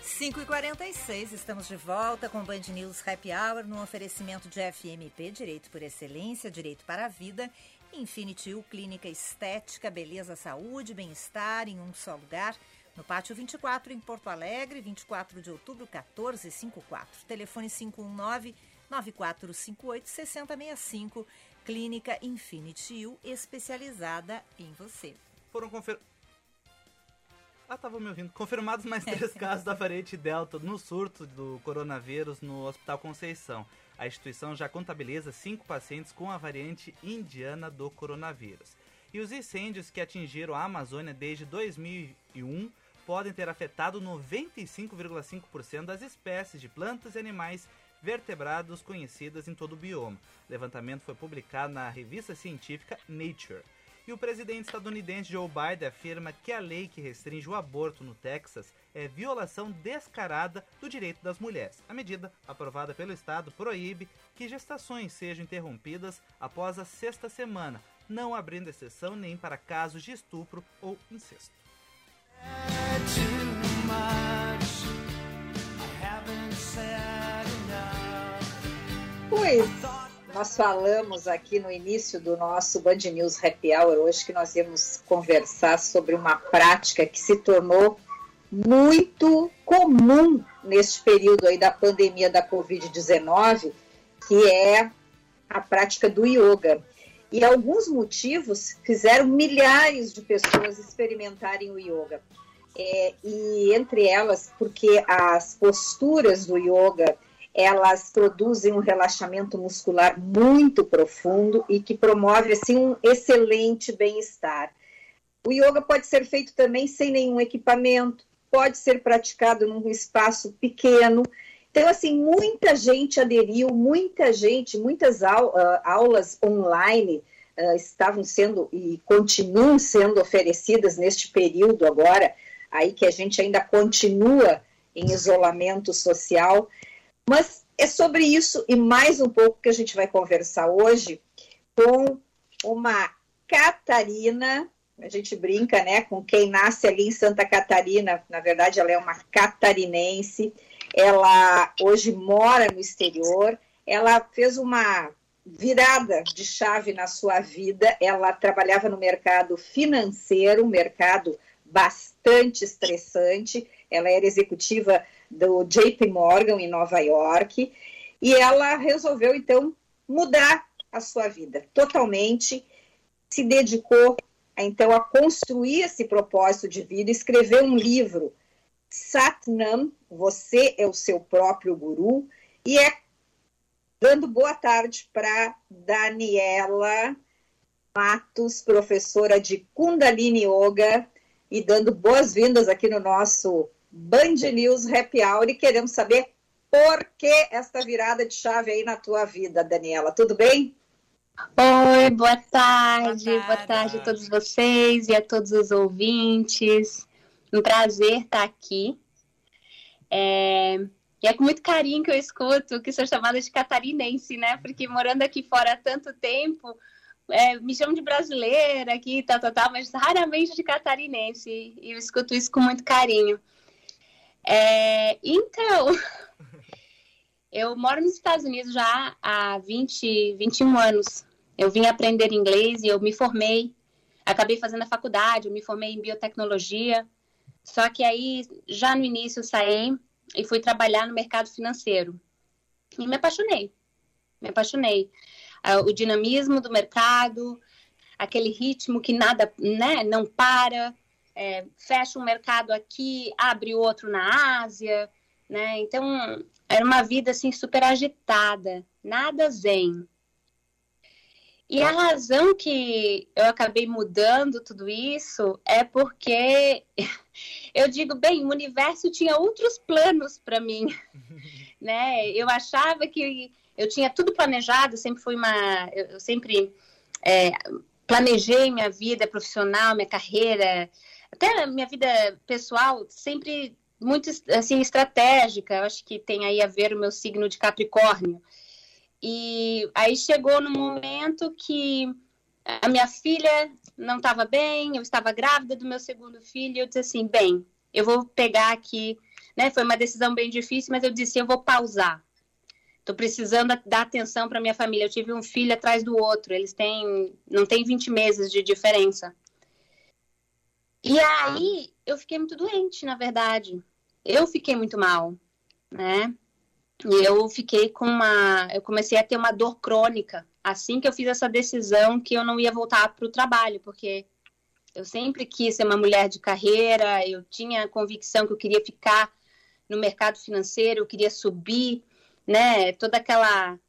5 e 46 estamos de volta com Band News Happy Hour no oferecimento de FMP, Direito por Excelência, Direito para a Vida, Infinity U, Clínica Estética, Beleza, Saúde, Bem-Estar em um só lugar, no Pátio 24 em Porto Alegre, 24 de outubro, 1454. Telefone 519 9458 6065 Clínica Infinity U, especializada em você. Foram confer... Ah, tava me ouvindo. Confirmados mais três casos da variante Delta no surto do coronavírus no Hospital Conceição. A instituição já contabiliza cinco pacientes com a variante indiana do coronavírus. E os incêndios que atingiram a Amazônia desde 2001 podem ter afetado 95,5% das espécies de plantas e animais vertebrados conhecidas em todo o bioma. O levantamento foi publicado na revista científica Nature. E o presidente estadunidense Joe Biden afirma que a lei que restringe o aborto no Texas é violação descarada do direito das mulheres. A medida, aprovada pelo Estado, proíbe que gestações sejam interrompidas após a sexta semana, não abrindo exceção nem para casos de estupro ou incesto. Pois, nós falamos aqui no início do nosso Band News Happy Hour hoje que nós íamos conversar sobre uma prática que se tornou muito comum neste período aí da pandemia da Covid-19, que é a prática do yoga. E alguns motivos fizeram milhares de pessoas experimentarem o yoga. É, e entre elas, porque as posturas do yoga elas produzem um relaxamento muscular muito profundo e que promove assim um excelente bem-estar. O yoga pode ser feito também sem nenhum equipamento, pode ser praticado num espaço pequeno. Então, assim, muita gente aderiu, muita gente, muitas aulas online uh, estavam sendo e continuam sendo oferecidas neste período agora, aí que a gente ainda continua em isolamento social. Mas é sobre isso e mais um pouco que a gente vai conversar hoje com uma Catarina. A gente brinca, né, com quem nasce ali em Santa Catarina. Na verdade, ela é uma catarinense. Ela hoje mora no exterior. Ela fez uma virada de chave na sua vida. Ela trabalhava no mercado financeiro, mercado bastante estressante. Ela era executiva do JP Morgan em Nova York, e ela resolveu então mudar a sua vida totalmente, se dedicou então a construir esse propósito de vida, escreveu um livro, Satnam, você é o seu próprio guru, e é dando boa tarde para Daniela Matos, professora de Kundalini Yoga, e dando boas-vindas aqui no nosso Band News Happy Hour e queremos saber por que esta virada de chave aí na tua vida, Daniela. Tudo bem? Oi, boa tarde, boa tarde, boa tarde a todos vocês e a todos os ouvintes. Um prazer estar aqui. É... E é com muito carinho que eu escuto que sou chamada de catarinense, né? Porque morando aqui fora há tanto tempo, é, me chamam de brasileira aqui, tal, tal, tal, mas raramente de catarinense. E eu escuto isso com muito carinho. É, então, eu moro nos Estados Unidos já há 20, 21 anos. Eu vim aprender inglês e eu me formei. Acabei fazendo a faculdade, eu me formei em biotecnologia. Só que aí, já no início, eu saí e fui trabalhar no mercado financeiro. E me apaixonei. Me apaixonei. O dinamismo do mercado, aquele ritmo que nada, né, não para, é, fecha um mercado aqui, abre outro na Ásia, né? Então, era uma vida assim super agitada, nada zen. E a razão que eu acabei mudando tudo isso é porque eu digo, bem, o universo tinha outros planos para mim, né? Eu achava que eu tinha tudo planejado, sempre fui uma, eu sempre é, planejei minha vida profissional, minha carreira, até minha vida pessoal, sempre muito assim estratégica. Eu acho que tem aí a ver o meu signo de Capricórnio. E aí chegou no momento que a minha filha não estava bem, eu estava grávida do meu segundo filho, e eu disse assim, bem, eu vou pegar aqui, né? Foi uma decisão bem difícil, mas eu disse, eu vou pausar. Estou precisando dar atenção para minha família. Eu tive um filho atrás do outro. Eles têm, não tem 20 meses de diferença. E aí eu fiquei muito doente, na verdade. Eu fiquei muito mal, né? E eu fiquei com uma, eu comecei a ter uma dor crônica assim que eu fiz essa decisão que eu não ia voltar para o trabalho, porque eu sempre quis ser uma mulher de carreira, eu tinha a convicção que eu queria ficar no mercado financeiro, eu queria subir, né? Toda aquela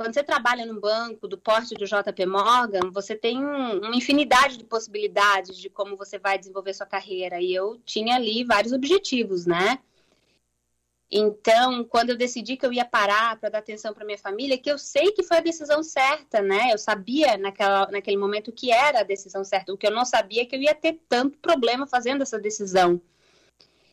quando você trabalha num banco do porte do JP Morgan, você tem um- uma infinidade de possibilidades de como você vai desenvolver sua carreira. E eu tinha ali vários objetivos, né? Então, quando eu decidi que eu ia parar para dar atenção para minha família, que eu sei que foi a decisão certa, né? Eu sabia naquela, naquele momento que era a decisão certa. O que eu não sabia é que eu ia ter tanto problema fazendo essa decisão.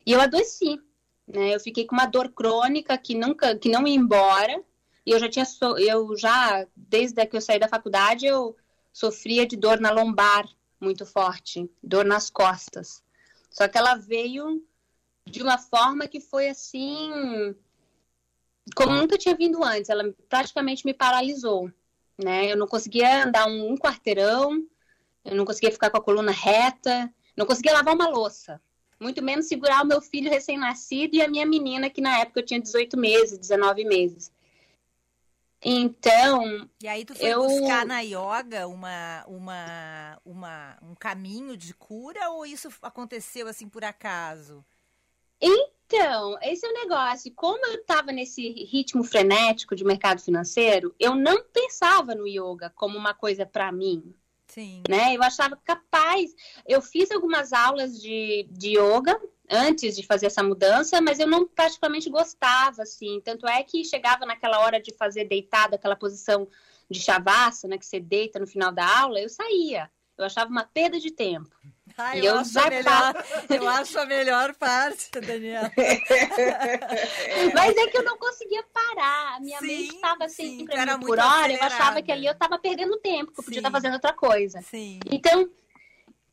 E eu adoeci, né? Eu fiquei com uma dor crônica que nunca, que não ia embora. E eu já tinha, so- eu já desde que eu saí da faculdade eu sofria de dor na lombar muito forte, dor nas costas. Só que ela veio de uma forma que foi assim, como nunca tinha vindo antes. Ela praticamente me paralisou, né? Eu não conseguia andar um, um quarteirão, eu não conseguia ficar com a coluna reta, não conseguia lavar uma louça, muito menos segurar o meu filho recém-nascido e a minha menina que na época eu tinha 18 meses, 19 meses. Então, E aí tu foi eu buscar na yoga uma, uma, uma, um caminho de cura ou isso aconteceu assim por acaso? Então, esse é o negócio. Como eu estava nesse ritmo frenético de mercado financeiro, eu não pensava no yoga como uma coisa para mim. Sim. Né? Eu achava capaz. Eu fiz algumas aulas de, de yoga antes de fazer essa mudança, mas eu não praticamente gostava, assim. Tanto é que chegava naquela hora de fazer deitado, aquela posição de shavasana, que você deita no final da aula, eu saía. Eu achava uma perda de tempo. E eu, eu acho a melhor, eu acho a melhor parte, Daniela. Mas é que eu não conseguia parar. A minha Sim, mente estava sempre tu era a mil muito por hora. Eu achava acelerada. que ali eu estava perdendo tempo, que eu podia estar fazendo outra coisa. Sim. Então,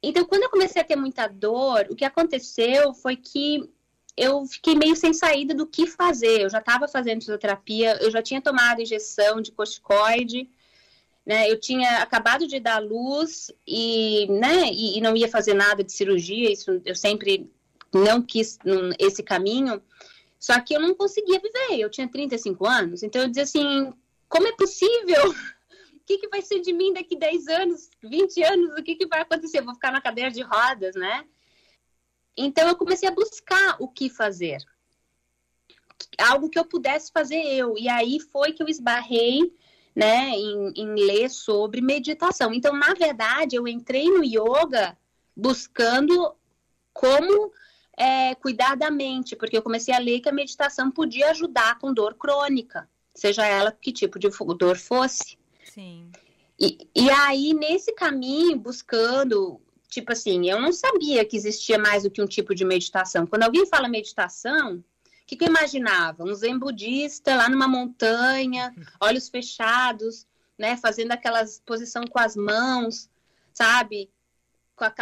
então, quando eu comecei a ter muita dor, o que aconteceu foi que eu fiquei meio sem saída do que fazer. Eu já estava fazendo fisioterapia, eu já tinha tomado injeção de corticoide, né? Eu tinha acabado de dar luz e, né? E, e não ia fazer nada de cirurgia. Isso eu sempre não quis hum, esse caminho. Só que eu não conseguia viver. Eu tinha 35 anos, então eu dizia assim: como é possível? O que, que vai ser de mim daqui 10 anos, 20 anos? O que, que vai acontecer? Eu vou ficar na cadeira de rodas, né? Então eu comecei a buscar o que fazer. Algo que eu pudesse fazer eu. E aí foi que eu esbarrei né, em, em ler sobre meditação. Então, na verdade, eu entrei no yoga buscando como é, cuidar da mente, porque eu comecei a ler que a meditação podia ajudar com dor crônica, seja ela que tipo de dor fosse. Sim. E, e aí, nesse caminho, buscando, tipo assim, eu não sabia que existia mais do que um tipo de meditação. Quando alguém fala meditação, o que, que eu imaginava? Um zen budista lá numa montanha, olhos fechados, né? Fazendo aquelas posição com as mãos, sabe? Com a,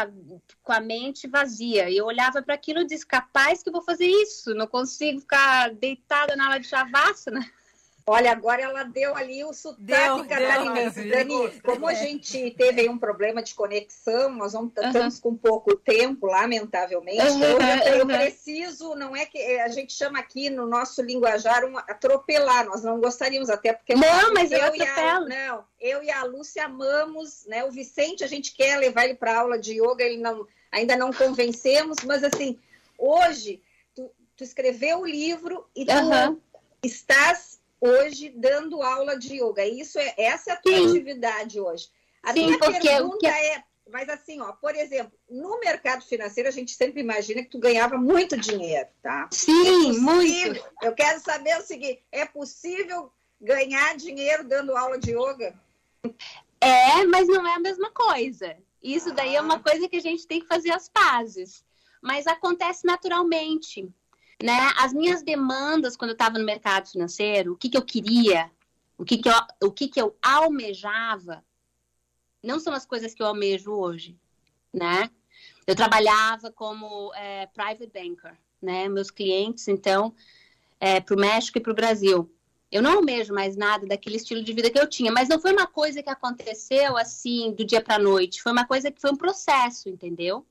com a mente vazia. E eu olhava para aquilo e disse, capaz que eu vou fazer isso. Não consigo ficar deitada na aula de shavasana. Olha, agora ela deu ali o sotaque Deu, catarinense. deu, Dani, como a gente teve aí um problema de conexão, nós vamos, Aham. estamos com pouco tempo, lamentavelmente. Então, eu, eu preciso, não é que a gente chama aqui no nosso linguajar um atropelar, nós não gostaríamos até porque Não, mas eu e a, não, eu e a Lúcia amamos, né? O Vicente a gente quer levar ele para aula de yoga, ele não ainda não convencemos, mas assim, hoje tu, tu escreveu o livro e tu Aham. estás hoje dando aula de yoga. Isso é essa é a tua Sim. atividade hoje. A Sim, minha o pergunta que- é, mas assim, ó, por exemplo, no mercado financeiro a gente sempre imagina que tu ganhava muito dinheiro, tá? Sim, É muito. Eu quero saber o seguinte, é possível ganhar dinheiro dando aula de yoga? É, mas não é a mesma coisa. Isso daí é uma coisa que a gente tem que fazer as pazes. Mas acontece naturalmente, né? As minhas demandas quando eu estava no mercado financeiro, o que, que eu queria, o que, que eu, o que, que eu almejava, não são as coisas que eu almejo hoje, né? Eu trabalhava como é, private banker, né? Meus clientes, então, para o México e para o Brasil. Eu não almejo mais nada daquele estilo de vida que eu tinha, mas não foi uma coisa que aconteceu assim do dia para noite, foi uma coisa que foi um processo, entendeu?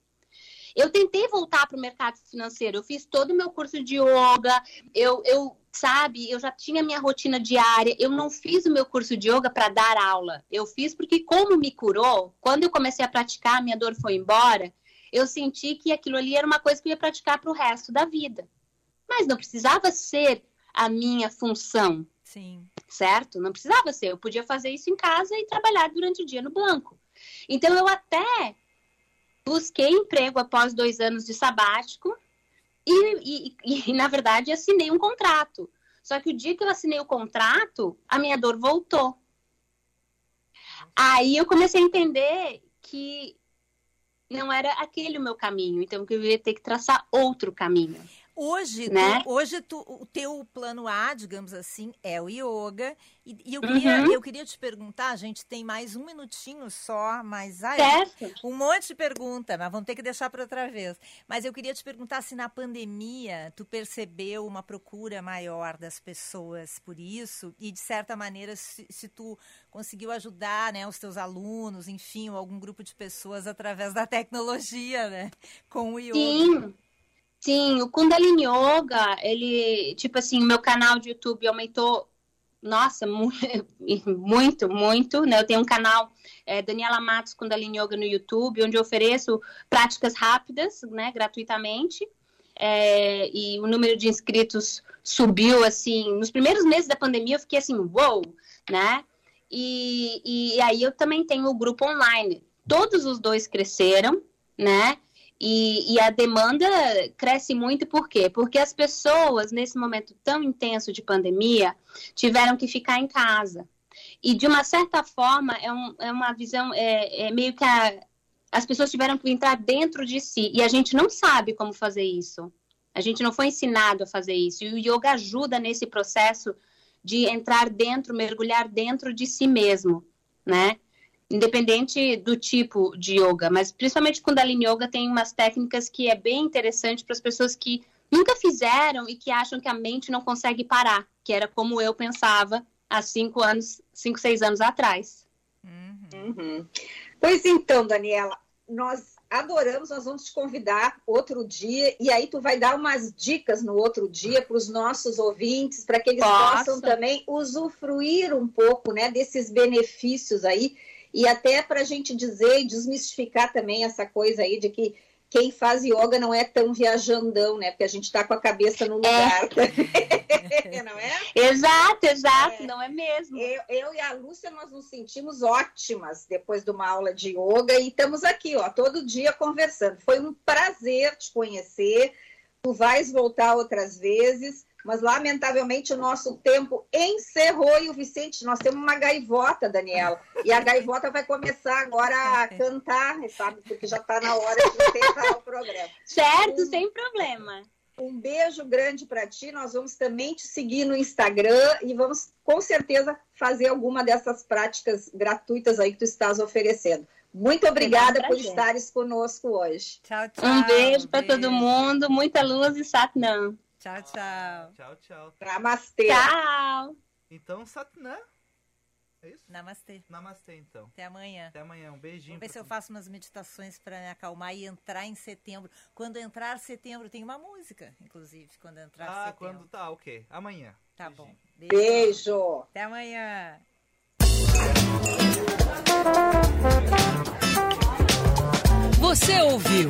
Eu tentei voltar para o mercado financeiro, eu fiz todo o meu curso de yoga, eu, eu, sabe, eu já tinha minha rotina diária, eu não fiz o meu curso de yoga para dar aula, eu fiz porque, como me curou, quando eu comecei a praticar, minha dor foi embora, eu senti que aquilo ali era uma coisa que eu ia praticar para o resto da vida. Mas não precisava ser a minha função, Sim. certo? Não precisava ser. Eu podia fazer isso em casa e trabalhar durante o dia no banco. Então, eu até busquei emprego após dois anos de sabático e, e, e, na verdade, assinei um contrato. Só que o dia que eu assinei o contrato, a minha dor voltou. Aí eu comecei a entender que não era aquele o meu caminho, então que eu ia ter que traçar outro caminho. Hoje, Né? tu, hoje tu, o teu plano A, digamos assim, é o yoga. E, e eu, queria, Uhum. eu queria te perguntar, a gente tem mais um minutinho só, mas ai, Certo. um monte de pergunta, mas vamos ter que deixar para outra vez. Mas eu queria te perguntar se na pandemia tu percebeu uma procura maior das pessoas por isso e de certa maneira se, se tu conseguiu ajudar, né, os teus alunos, enfim, ou algum grupo de pessoas através da tecnologia, né, com o yoga. Sim. Sim, o Kundalini Yoga, ele, tipo assim, o meu canal de YouTube aumentou, nossa, mu- muito, muito, né? Eu tenho um canal, é, Daniela Matos Kundalini Yoga no YouTube, onde eu ofereço práticas rápidas, né, gratuitamente. É, e o número de inscritos subiu, assim, nos primeiros meses da pandemia eu fiquei assim, uou, né? E, e aí eu também tenho o grupo online. Todos os dois cresceram, né? E, e a demanda cresce muito por quê? Porque as pessoas, nesse momento tão intenso de pandemia, tiveram que ficar em casa. E, de uma certa forma, é, um, é uma visão, é, é meio que a, as pessoas tiveram que entrar dentro de si. E a gente não sabe como fazer isso. A gente não foi ensinado a fazer isso. E o yoga ajuda nesse processo de entrar dentro, mergulhar dentro de si mesmo, né? Independente do tipo de yoga, mas principalmente Kundalini Yoga tem umas técnicas que é bem interessante para as pessoas que nunca fizeram e que acham que a mente não consegue parar, que era como eu pensava há cinco anos, cinco, seis anos atrás. Uhum. Pois então, Daniela, nós adoramos, nós vamos te convidar outro dia e aí tu vai dar umas dicas no outro dia para os nossos ouvintes, para que eles Posso. possam também usufruir um pouco, né, desses benefícios aí e até para a gente dizer e desmistificar também essa coisa aí de que quem faz yoga não é tão viajandão, né? Porque a gente está com a cabeça no lugar. não é? Exato, exato, não é mesmo. Eu, eu e a Lúcia, nós nos sentimos ótimas depois de uma aula de yoga e estamos aqui, ó, todo dia conversando. Foi um prazer te conhecer. Tu vais voltar outras vezes, mas lamentavelmente o nosso tempo encerrou e o Vicente, nós temos uma gaivota, Daniela, e a gaivota vai começar agora a cantar, sabe? Porque já está na hora de encerrar o programa. Certo, sem problema. Um beijo grande para ti. Nós vamos também te seguir no Instagram e vamos com certeza fazer alguma dessas práticas gratuitas aí que tu estás oferecendo. Muito obrigada um por estares conosco hoje. Tchau, Um beijo para todo mundo, muita luz e satnam. Tchau, tchau. Tchau, tchau. Namastê. Tchau. Então, Satnam. É isso? Namastê. Namastê, então. Até amanhã. Até amanhã. Um beijinho. Vou ver se eu faço umas meditações para me acalmar e entrar em setembro. Quando entrar setembro, tem uma música, inclusive, quando entrar Ah, setembro. quando tá, ok. Amanhã. Tá bom. Beijo. Até amanhã. Você ouviu?